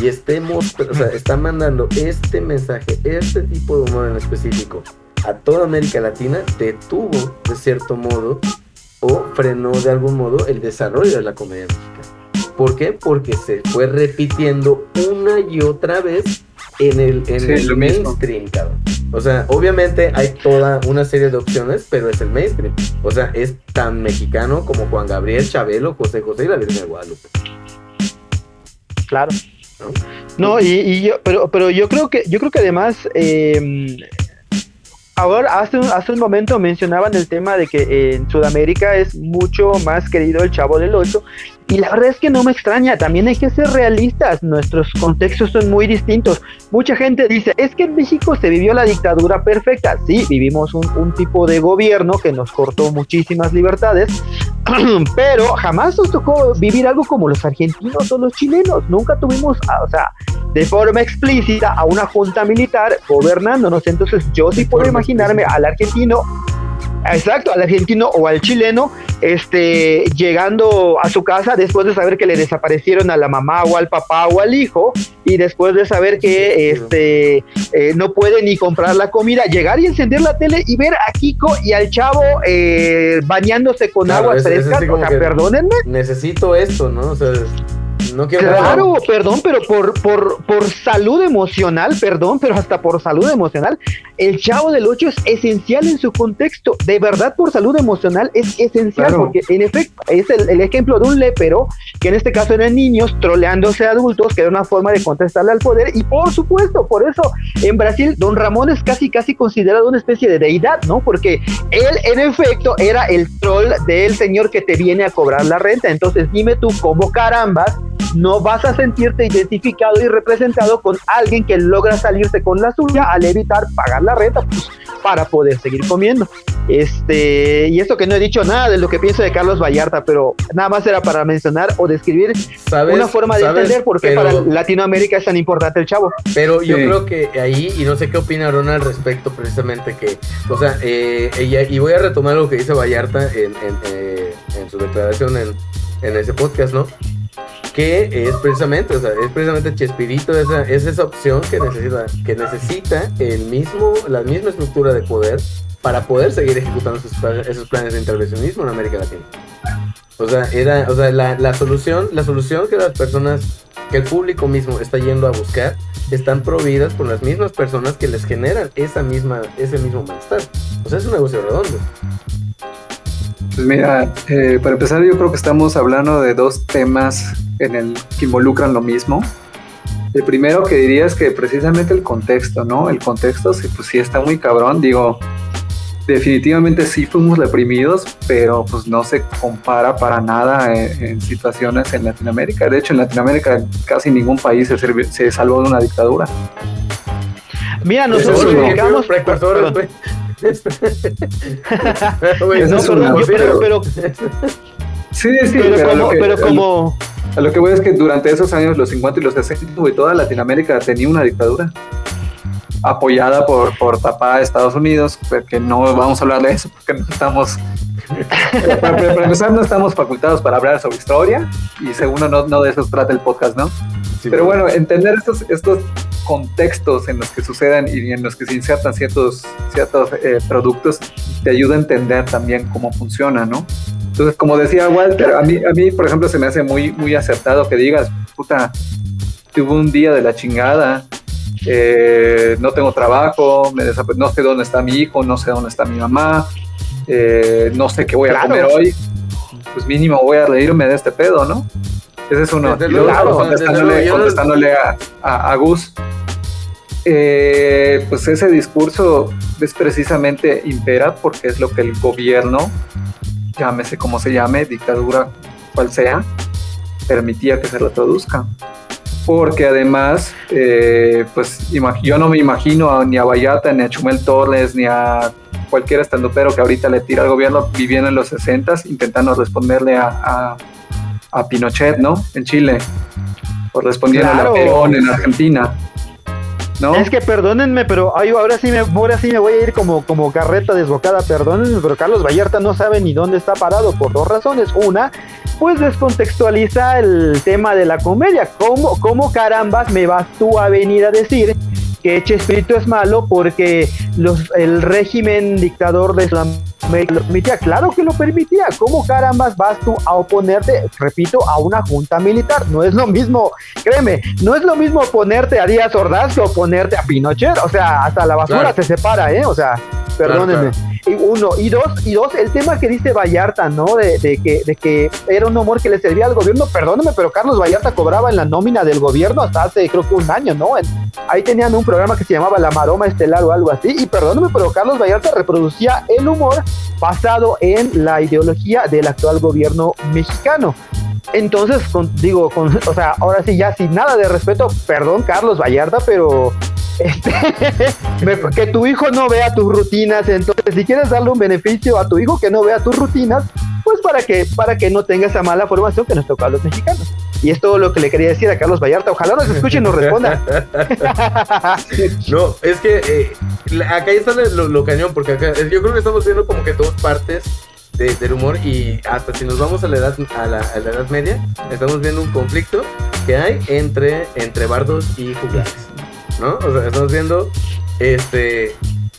y estemos, o sea, está mandando este mensaje, este tipo de humor en específico a toda América Latina, detuvo de cierto modo o frenó de algún modo el desarrollo de la comedia mexicana. ¿Por qué? Porque se fue repitiendo una y otra vez en el, en Sí, el mainstream, cabrón. O sea, obviamente hay toda una serie de opciones, pero es el mainstream. O sea, es tan mexicano como Juan Gabriel, Chabelo, José José y la Virgen de Guadalupe. Claro. ¿no? No, y, y yo, pero, pero yo creo que, yo creo que además, eh, ahora hace un, hace un momento mencionaban el tema de que en Sudamérica es mucho más querido el Chavo del Ocho. Y la verdad es que no me extraña, también hay que ser realistas, nuestros contextos son muy distintos. Mucha gente dice, es que en México se vivió la dictadura perfecta. Sí, vivimos un, un tipo de gobierno que nos cortó muchísimas libertades, pero jamás nos tocó vivir algo como los argentinos o los chilenos. Nunca tuvimos, o sea, de forma explícita a una junta militar gobernándonos. Entonces yo sí puedo imaginarme al argentino, exacto, al argentino o al chileno, este, llegando a su casa después de saber que le desaparecieron a la mamá o al papá o al hijo y después de saber que este eh, no puede ni comprar la comida, llegar y encender la tele y ver a Kiko y al chavo eh, bañándose con Claro, agua es- es fresca. O sea, perdónenme. Necesito esto, ¿no? O sea, no quiero Claro, perdón, pero por, por, por salud emocional, perdón, pero hasta por salud emocional, el Chavo del Ocho es esencial en su contexto. De verdad, por salud emocional es esencial, Claro. porque en efecto es el, el ejemplo de un lepero, que en este caso eran niños troleándose a adultos, que era una forma de contestarle al poder. Y por supuesto, por eso en Brasil, don Ramón es casi, casi considerado una especie de deidad, ¿no? Porque él, en efecto, era el troll del señor que te viene a cobrar la renta. Entonces, dime tú, ¿cómo carambas? No vas a sentirte identificado y representado con alguien que logra salirse con la suya al evitar pagar la renta pues, para poder seguir comiendo. Este, y esto que no he dicho nada de lo que pienso de Carlos Vallarta, pero nada más era para mencionar o describir ¿Sabes? una forma de ¿Sabes? entender por qué Pero- para Latinoamérica es tan importante el chavo. Pero yo Sí. creo que ahí, y no sé qué opina Ron al respecto, precisamente que, o sea, eh, ella- y voy a retomar lo que dice Vallarta en, en, eh, en su declaración en, en ese podcast, ¿no? Que es precisamente, o sea, es precisamente Chespirito, esa, es esa opción que necesita, que necesita el mismo, la misma estructura de poder para poder seguir ejecutando pla- esos planes de intervencionismo en América Latina. O sea, era, o sea, la, solución, la solución que las personas, que el público mismo está yendo a buscar, están proveídas por las mismas personas que les generan esa misma, ese mismo malestar. O sea, es un negocio redondo. Pues mira, eh, para empezar yo creo que estamos hablando de dos temas en el que involucran lo mismo. El primero que diría es que precisamente el contexto, ¿no? El contexto sí, pues sí está muy cabrón, digo, definitivamente sí fuimos reprimidos, pero pues no se compara para nada en, en situaciones en Latinoamérica. De hecho, en Latinoamérica casi ningún país se, se salvó de una dictadura. Mira, nosotros dedicamos. precursores, No, perdón, yo- pero, pero, Sí, sí, pero pero como, lo que- pero como, A lo que voy es que durante esos años, los 50 y los 60, güey, toda Latinoamérica tenía una dictadura apoyada por, por papá de Estados Unidos, que no vamos a hablar de eso porque no estamos, para, para- para empezar, no estamos facultados para hablar sobre historia y segundo, no, no de eso trata el podcast, ¿no? Sí, Pero bueno, entender estos, estos contextos en los que suceden y en los que se insertan ciertos, ciertos eh, productos te ayuda a entender también cómo funciona, ¿no? Entonces, como decía Walter, a mí, a mí, por ejemplo, se me hace muy, muy acertado que digas, puta, tuve un día de la chingada, eh, no tengo trabajo, me no sé dónde está mi hijo, no sé dónde está mi mamá, eh, no sé qué voy a Claro. comer hoy, pues mínimo voy a reírme de este pedo, ¿no? Ese es uno. Desde Y luego, contestándole, desde contestándole a, a- a Gus, eh, pues ese discurso es precisamente impera porque es lo que el gobierno, llámese como se llame, dictadura cual sea, permitía que se reproduzca. Porque además, eh, pues yo no me imagino a- ni a Vallata, ni a Chumel Torres, ni a cualquier estandopero que ahorita le tira al gobierno viviendo en los 60 intentando responderle a, a- a Pinochet, ¿no? En Chile. O respondiéndole Claro. a Perón en Argentina. ¿No? Es que perdónenme, pero ay, ahora sí me ahora sí me voy a ir como, como carreta desbocada, perdónenme, pero Carlos Vallarta no sabe ni dónde está parado por dos razones. Una, pues descontextualiza el tema de la comedia. ¿Cómo, cómo carambas me vas tú a venir a decir que Chespirito es malo porque los, el régimen dictador de Sudamérica lo permitía? Claro que lo permitía. ¿Cómo carambas vas tú a oponerte, repito, a una junta militar? No es lo mismo, créeme, no es lo mismo oponerte a Díaz Ordaz que oponerte a Pinochet. O sea, hasta la basura Claro. se separa, ¿eh? O sea, perdónenme. Claro, Y uno, y dos, y dos, el tema que dice Vallarta, ¿no? De, de que, de que era un humor que le servía al gobierno, perdóneme, pero Carlos Vallarta cobraba en la nómina del gobierno hasta hace creo que un año, ¿no? En- ahí tenían un programa que se llamaba La Maroma Estelar o algo así, y perdóneme, pero Carlos Vallarta reproducía el humor basado en la ideología del actual gobierno mexicano. Entonces, digo, o sea, ahora sí, ya sin nada de respeto, perdón, Carlos Vallarta, pero este, que tu hijo no vea tus rutinas. Entonces, si quieres darle un beneficio a tu hijo que no vea tus rutinas, pues para que, para que no tenga esa mala formación que nos toca a los mexicanos. Y es todo lo que le quería decir a Carlos Vallarta. Ojalá nos escuche y nos responda. No, es que eh, acá está lo, cañón, porque acá yo creo que estamos viendo como que dos partes de- del humor y hasta si nos vamos a la edad a la, a la edad media, estamos viendo un conflicto que hay entre, entre bardos y juglares, ¿no? O sea, estamos viendo este,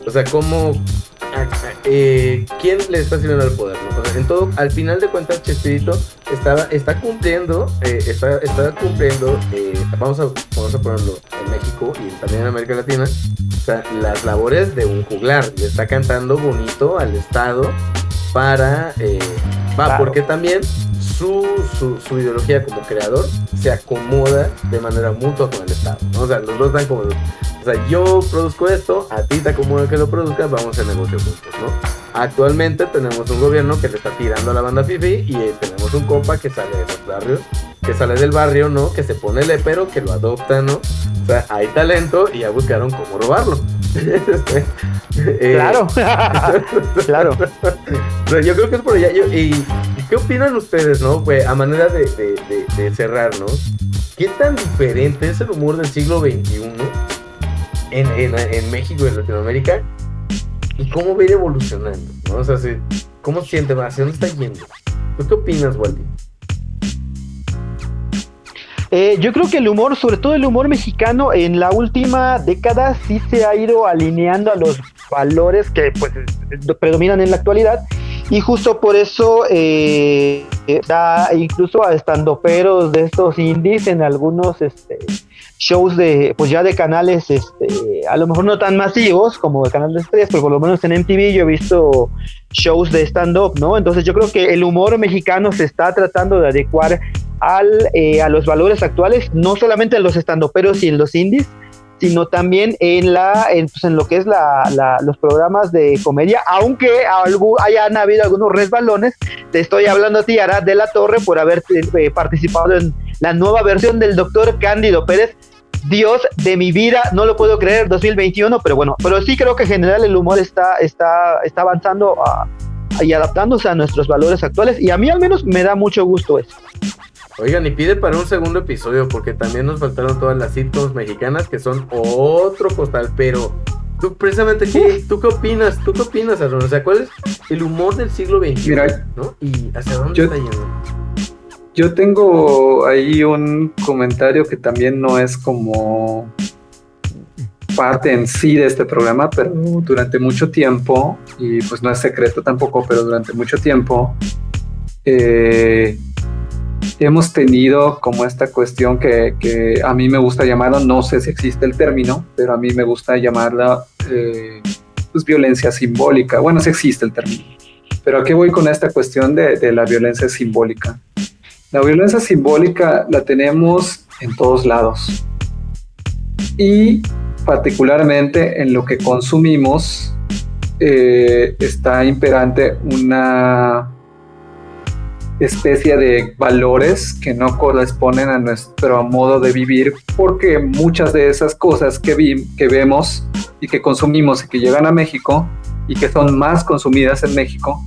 o sea, cómo eh, quién le está sirviendo al poder, ¿no? O sea, en todo, al final de cuentas, Chespirito estaba, está cumpliendo, eh, está, está cumpliendo, eh, vamos, a, vamos a ponerlo en México y también en América Latina, o sea, las labores de un juglar, le está cantando bonito al Estado para, va, Claro. porque también su, su, su ideología como creador se acomoda de manera mutua con el Estado, ¿no? O sea, los dos están como, o sea, yo produzco esto, a ti te acomoda que lo produzcas, vamos a negocio juntos, ¿no? Actualmente tenemos un gobierno que le está tirando a la banda fifi y eh, tenemos un compa que sale de los barrios, que sale del barrio, ¿no? Que se pone lepero, que lo adopta, ¿no? O sea, hay talento y ya buscaron cómo robarlo. Este, eh, claro, claro. yo creo que es por allá. Yo- y qué opinan ustedes, no? Pues a manera de, de, de- de cerrar, ¿no? ¿Qué tan diferente es el humor del siglo XXI en, México en Latinoamérica? ¿Y cómo va a ir evolucionando? ¿no? O ¿cómo siente? ¿Hacia dónde está yendo? ¿Tú qué opinas, Waldi? Eh, yo creo que el humor, sobre todo el humor mexicano, en la última década sí se ha ido alineando a los valores que pues predominan en la actualidad y justo por eso eh, eh, da incluso a estandoperos de estos indies en algunos este, shows de pues ya de canales este, a lo mejor no tan masivos como el canal de estrellas, pero por lo menos en MTV yo he visto shows de stand-up, ¿no? Entonces yo creo que el humor mexicano se está tratando de adecuar al, eh, a los valores actuales, no solamente en los estandoperos y en los indies, sino también en la en, pues, en lo que es la, la- los programas de comedia, aunque algo, hayan habido algunos resbalones, te estoy hablando a ti, Arad de la Torre, por haber eh, participado en la nueva versión del doctor Cándido Pérez. Dios de mi vida, no lo puedo creer, 2021, pero bueno, pero sí creo que en general el humor está, está, está avanzando a- y adaptándose a nuestros valores actuales y a mí al menos me da mucho gusto eso. Oigan, y pide para un segundo episodio, porque también nos faltaron todas las sitcoms mexicanas que son otro costal, pero tú precisamente, ¿qué, ¿tú qué opinas? ¿Tú qué opinas, Aaron? O sea, ¿cuál es el humor del siglo XXI? Mira, ¿no? ¿Y hacia dónde yo- está yendo? Yo tengo ahí un comentario que también no es como parte en sí de este programa, pero durante mucho tiempo, y pues no es secreto tampoco, pero durante mucho tiempo, eh, hemos tenido como esta cuestión que, a mí me gusta llamarlo, no sé si existe el término, pero a mí me gusta llamarla eh, pues violencia simbólica. Bueno, sí existe el término. Pero aquí voy con esta cuestión de, de la violencia simbólica. La violencia simbólica la tenemos en todos lados. Y particularmente en lo que consumimos eh, está imperante una especie de valores que no corresponden a nuestro modo de vivir porque muchas de esas cosas que, vi, que vemos y que consumimos y que llegan a México y que son más consumidas en México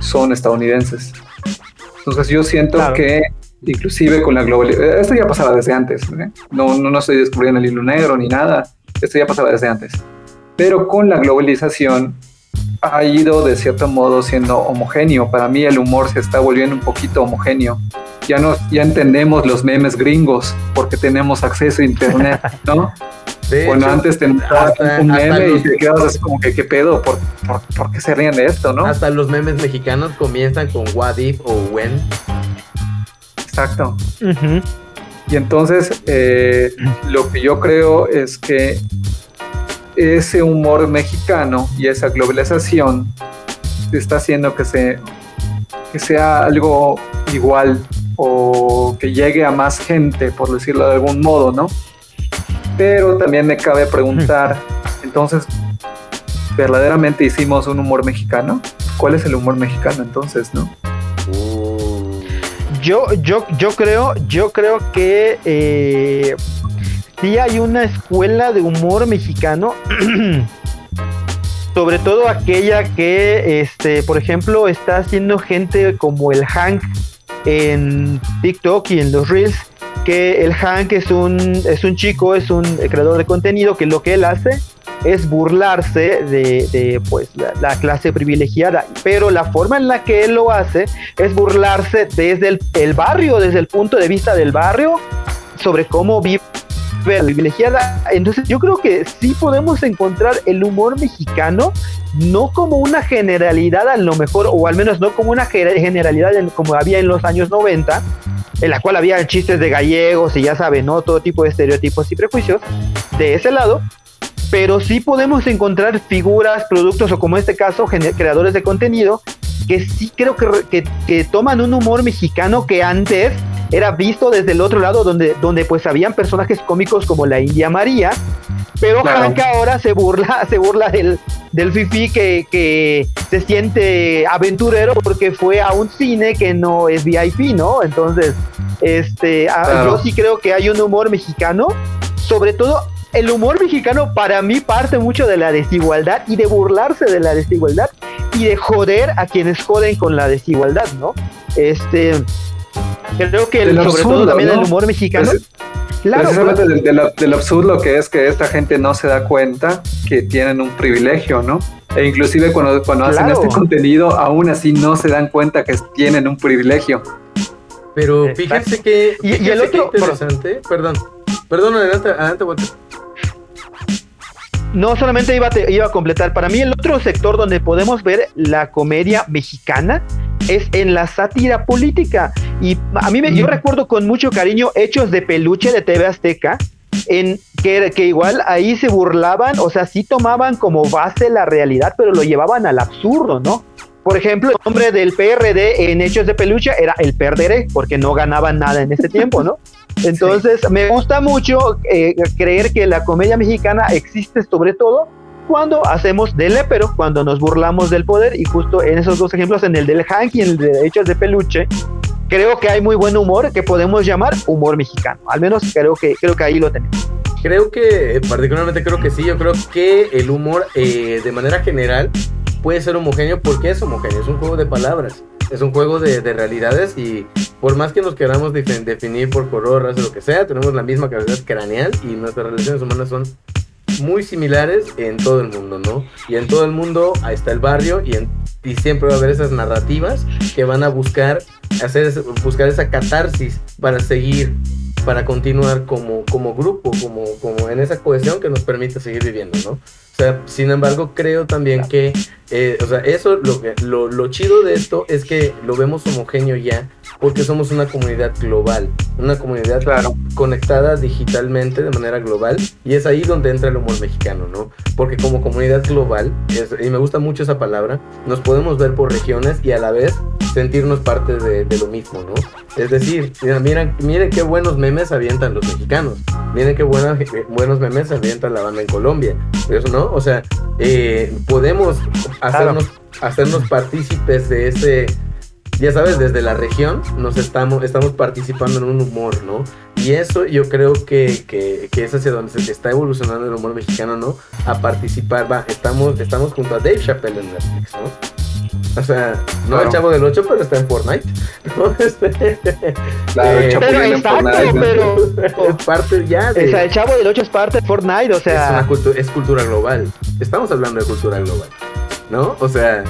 son estadounidenses. Entonces yo siento claro. que inclusive con la globalización, esto ya pasaba desde antes, ¿eh? no, no, no estoy descubriendo el hilo negro ni nada, esto ya pasaba desde antes. Pero con la globalización ha ido de cierto modo siendo homogéneo. Para mí el humor se está volviendo un poquito homogéneo. Ya, no, ya entendemos los memes gringos porque tenemos acceso a internet, ¿no? De bueno, hecho, antes te hasta, un meme los... y te quedas así como que, ¿qué pedo? ¿Por, por, por qué se ríen de esto, no? Hasta los memes mexicanos comienzan con what if o when. Exacto. Uh -huh. Y entonces, eh, lo que yo creo es que ese humor mexicano y esa globalización está haciendo que, se, que sea algo igual o que llegue a más gente, por decirlo de algún modo, ¿no? Pero también me cabe preguntar, entonces, ¿verdaderamente hicimos un humor mexicano? ¿Cuál es el humor mexicano entonces, no? Yo, yo, yo creo, yo creo que eh, sí hay una escuela de humor mexicano. sobre todo aquella que, este, por ejemplo, está haciendo gente como el Hank en TikTok y en los Reels. Que el Hank es un, es un chico, es un creador de contenido que lo que él hace es burlarse de, pues, la, la, clase privilegiada, pero la forma en la que él lo hace es burlarse desde el, el barrio, desde el punto de vista del barrio, sobre cómo vive privilegiada. Entonces yo creo que sí podemos encontrar el humor mexicano, no como una generalidad a lo mejor, o al menos no como una generalidad en, como había en los años 90, en la cual había chistes de gallegos y ya saben, ¿no? Todo tipo de estereotipos y prejuicios de ese lado, pero sí podemos encontrar figuras, productos o como en este caso, creadores de contenido que sí creo que, que, que, toman un humor mexicano que antes era visto desde el otro lado donde, donde pues habían personajes cómicos como la India María, pero claro. Hank ahora se burla, se burla del, del fifi que, que se siente aventurero porque fue a un cine que no es VIP, ¿no? Entonces, este, claro. yo sí creo que hay un humor mexicano, sobre todo el humor mexicano para mí parte mucho de la desigualdad y de burlarse de la desigualdad y de joder a quienes joden con la desigualdad, ¿no? Este, creo que el, sobre absurdo, todo también ¿no? el humor mexicano. Es, claro, precisamente claro. De, de del absurdo que es que esta gente no se da cuenta que tienen un privilegio, ¿no? E inclusive cuando, cuando claro. hacen este contenido, aún así no se dan cuenta que tienen un privilegio. Pero fíjense que, fíjense y, el otro, interesante, perdón, perdón, adelante, adelante, Walter. No, solamente iba, te, iba a completar. Para mí el otro sector donde podemos ver la comedia mexicana es en la sátira política. Y a mí me, yo recuerdo con mucho cariño Hechos de Peluche de TV Azteca, en que, que, igual ahí se burlaban, o sea, sí tomaban como base la realidad, pero lo llevaban al absurdo, ¿no? Por ejemplo, el nombre del PRD en Hechos de Peluche era el Perderé, porque no ganaban nada en ese tiempo, ¿no? Entonces, sí. me gusta mucho eh, creer que la comedia mexicana existe sobre todo cuando hacemos del épero, cuando nos burlamos del poder, y justo en esos dos ejemplos, en el del Hank y en el de Hechos de Peluche, creo que hay muy buen humor que podemos llamar humor mexicano. Al menos creo que, creo que ahí lo tenemos. Creo que, particularmente creo que sí, yo creo que el humor eh, de manera general puede ser homogéneo porque es homogéneo, es un juego de palabras, es un juego de, de realidades y por más que nos queramos definir por color, raza, lo que sea, tenemos la misma capacidad craneal y nuestras relaciones humanas son muy similares en todo el mundo, ¿no? Y en todo el mundo ahí está el barrio y, en, siempre va a haber esas narrativas que van a buscar hacer buscar esa catarsis para seguir, para continuar como, como grupo, como, como en esa cohesión que nos permite seguir viviendo, ¿no? O sea, sin embargo, creo también que, eh, o sea, eso, lo, que- lo, lo chido de esto es que lo vemos homogéneo ya, porque somos una comunidad global, una comunidad Claro. conectada digitalmente de manera global, y es ahí donde entra el humor mexicano, ¿no? Porque como comunidad global, es- y me gusta mucho esa palabra, nos podemos ver por regiones y a la vez sentirnos parte de, de lo mismo, ¿no? Es decir, miren, miren qué buenos memes avientan los mexicanos, miren qué buenas, eh, buenos memes avientan la banda en Colombia, eso, ¿no? O sea, eh, podemos hacernos, hacernos partícipes de ese, ya sabes, desde la región nos estamos, estamos participando en un humor, ¿no? Y eso yo creo que, que, que es hacia donde se está evolucionando el humor mexicano, ¿no? A participar, va, estamos, estamos junto a Dave Chappelle en Netflix, ¿no? O sea, no Claro. el chavo del 8, pero está en Fortnite. ¿no? Este, Claro, Eh, Chapulín pero en exacto, Fortnite, ¿no? pero- es parte ya de... O sea, el chavo del 8 es parte de Fortnite, o es, sea. una cultu- es cultura global. Estamos hablando de cultura global, ¿no? O sea,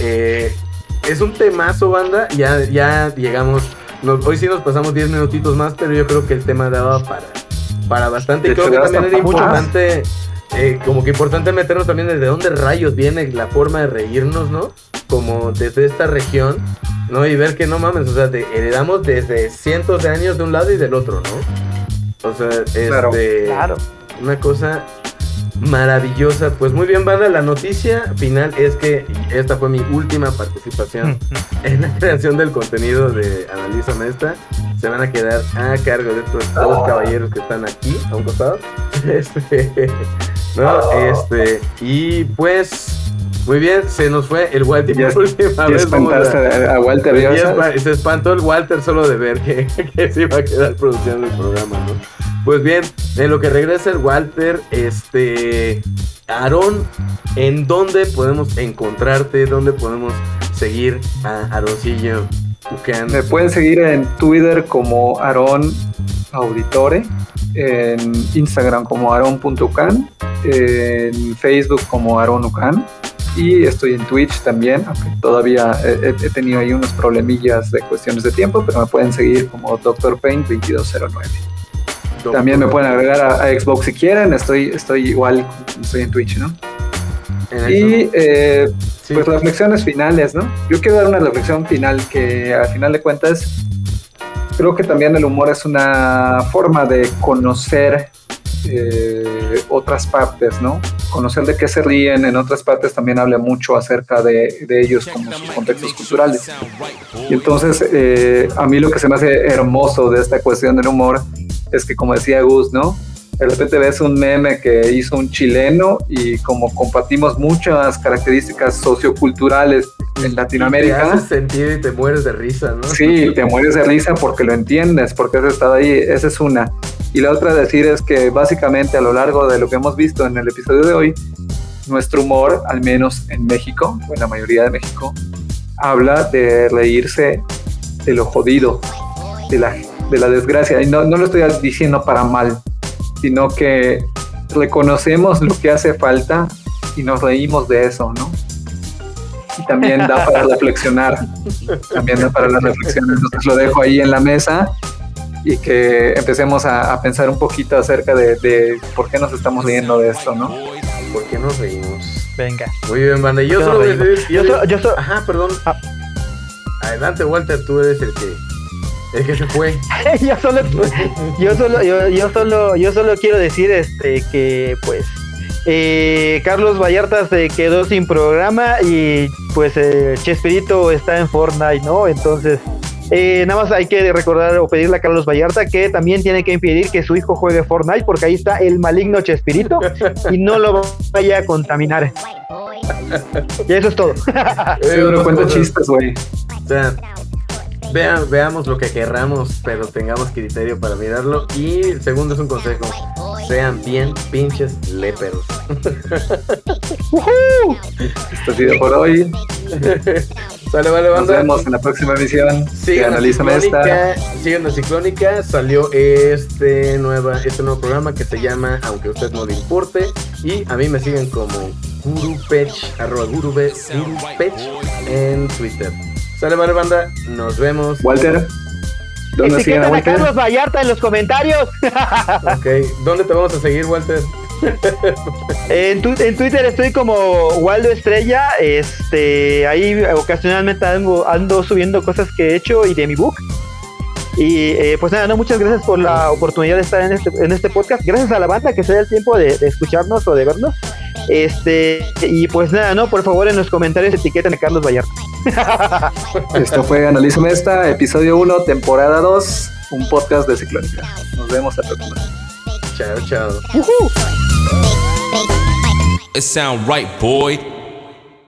eh, es un temazo, banda. Ya, ya llegamos. nos- hoy sí nos pasamos 10 minutitos más, pero yo creo que el tema daba para, para bastante. Y creo que también era importante, eh, como que importante meternos también desde dónde rayos viene la forma de reírnos, ¿no? Como desde esta región, ¿no? Y ver que no mames, o sea, de- heredamos desde cientos de años de un lado y del otro, ¿no? O sea, este, Claro. Claro. una cosa maravillosa. Pues muy bien, banda. La noticia final es que esta fue mi última participación en la creación del contenido de Analiza Esta. Se van a quedar a cargo de estos dos caballeros que están aquí a un costado. Este, no, este, y pues, muy bien, se nos fue el Walter Ya- por última vez. vamos a- espantaste a, a Walter Riosa. se espantó el Walter solo de ver que, que se iba a quedar produciendo el programa, ¿no? Pues bien, en lo que regresa el Walter, este. Aarón, ¿en dónde podemos encontrarte? ¿Dónde podemos seguir a Aaroncillo Tucán? Me pueden seguir en Twitter como Aaron Auditore, en Instagram como aaron.ucan, en Facebook como Aaron Ucan y estoy en Twitch también, aunque todavía he tenido ahí unos problemillas de cuestiones de tiempo, pero me pueden seguir como Dr. Paint 2209. También me pueden agregar a, a Xbox si quieren, estoy, estoy igual, estoy en Twitch, ¿no? En. Y eh, Sí. pues reflexiones finales, ¿no? Yo quiero dar una reflexión final que al final de cuentas creo que también el humor es una forma de conocer eh, otras partes, ¿no? Conocer de qué se ríen en otras partes también habla mucho acerca de, de ellos como sus contextos culturales. Y entonces eh, a mí lo que se me hace hermoso de esta cuestión del humor es que como decía Gus, ¿no? De repente ves un meme que hizo un chileno y como compartimos muchas características socioculturales en Te Latinoamérica, hace sentido y te mueres de risa, ¿no? sí, te mueres de risa porque lo entiendes, porque has estado ahí, esa es una. Y la otra decir es que básicamente a lo largo de lo que hemos visto en el episodio de hoy, nuestro humor, al menos en México, o en la mayoría de México, habla de reírse de lo jodido, de la, de la desgracia. Y no, no lo estoy diciendo para mal, sino que reconocemos lo que hace falta y nos reímos de eso, ¿no? Y también da para reflexionar, también da para la reflexión. Entonces lo dejo ahí en la mesa y que empecemos a, a pensar un poquito acerca de, de por qué nos estamos riendo de esto, ¿no? ¿Por qué nos reímos? Venga. Muy bien, banda. Yo Yo solo no voy a reímos. decir- Yo solo, yo solo, Ajá, perdón. Ah. Adelante, Walter, tú eres el que el que se fue. yo solo, yo solo, yo, yo solo, yo solo quiero decir este que pues eh, Carlos Vallarta se quedó sin programa y pues eh, Chespirito está en Fortnite, ¿no? Entonces eh, nada más hay que recordar o pedirle a Carlos Vallarta que también tiene que impedir que su hijo juegue Fortnite porque ahí está el maligno Chespirito y no lo vaya a contaminar. Y eso es todo. Seguro cuenta chistes, güey. O sea, vean, veamos lo que querramos, pero tengamos criterio para mirarlo. Y el segundo es un consejo. Sean bien pinches léperos. Esto ha sido por hoy. Sale, vale, Nos vemos en la próxima emisión. Sigan a Analízame esta. Ciclónica, sigan a Ciclónica, salió este, nueva, este nuevo programa que se llama Aunque a usted no le importe. Y a mí me siguen como GuruPech, arroba GuruPech en Twitter. Sale, vale, banda. Nos vemos. Walter, ¿dónde a Etiquetan a Walter? Carlos Vallarta en los comentarios. Ok. ¿Dónde te vamos a seguir, Walter? En, tu- en Twitter estoy como Waldo Estrella. Este, ahí ocasionalmente ando, ando subiendo cosas que he hecho y de mi book. Y eh, pues nada, no, muchas gracias por la oportunidad de estar en este, en este podcast. Gracias a la banda que se da el tiempo de, de escucharnos o de vernos. Este, y pues nada, no, por favor en los comentarios etiqueten a Carlos Vallarta. Esto fue Analízame esta, episodio 1, temporada 2, un podcast de Ciclónica. Nos vemos la próxima. Chao, chao. It sound right, boy.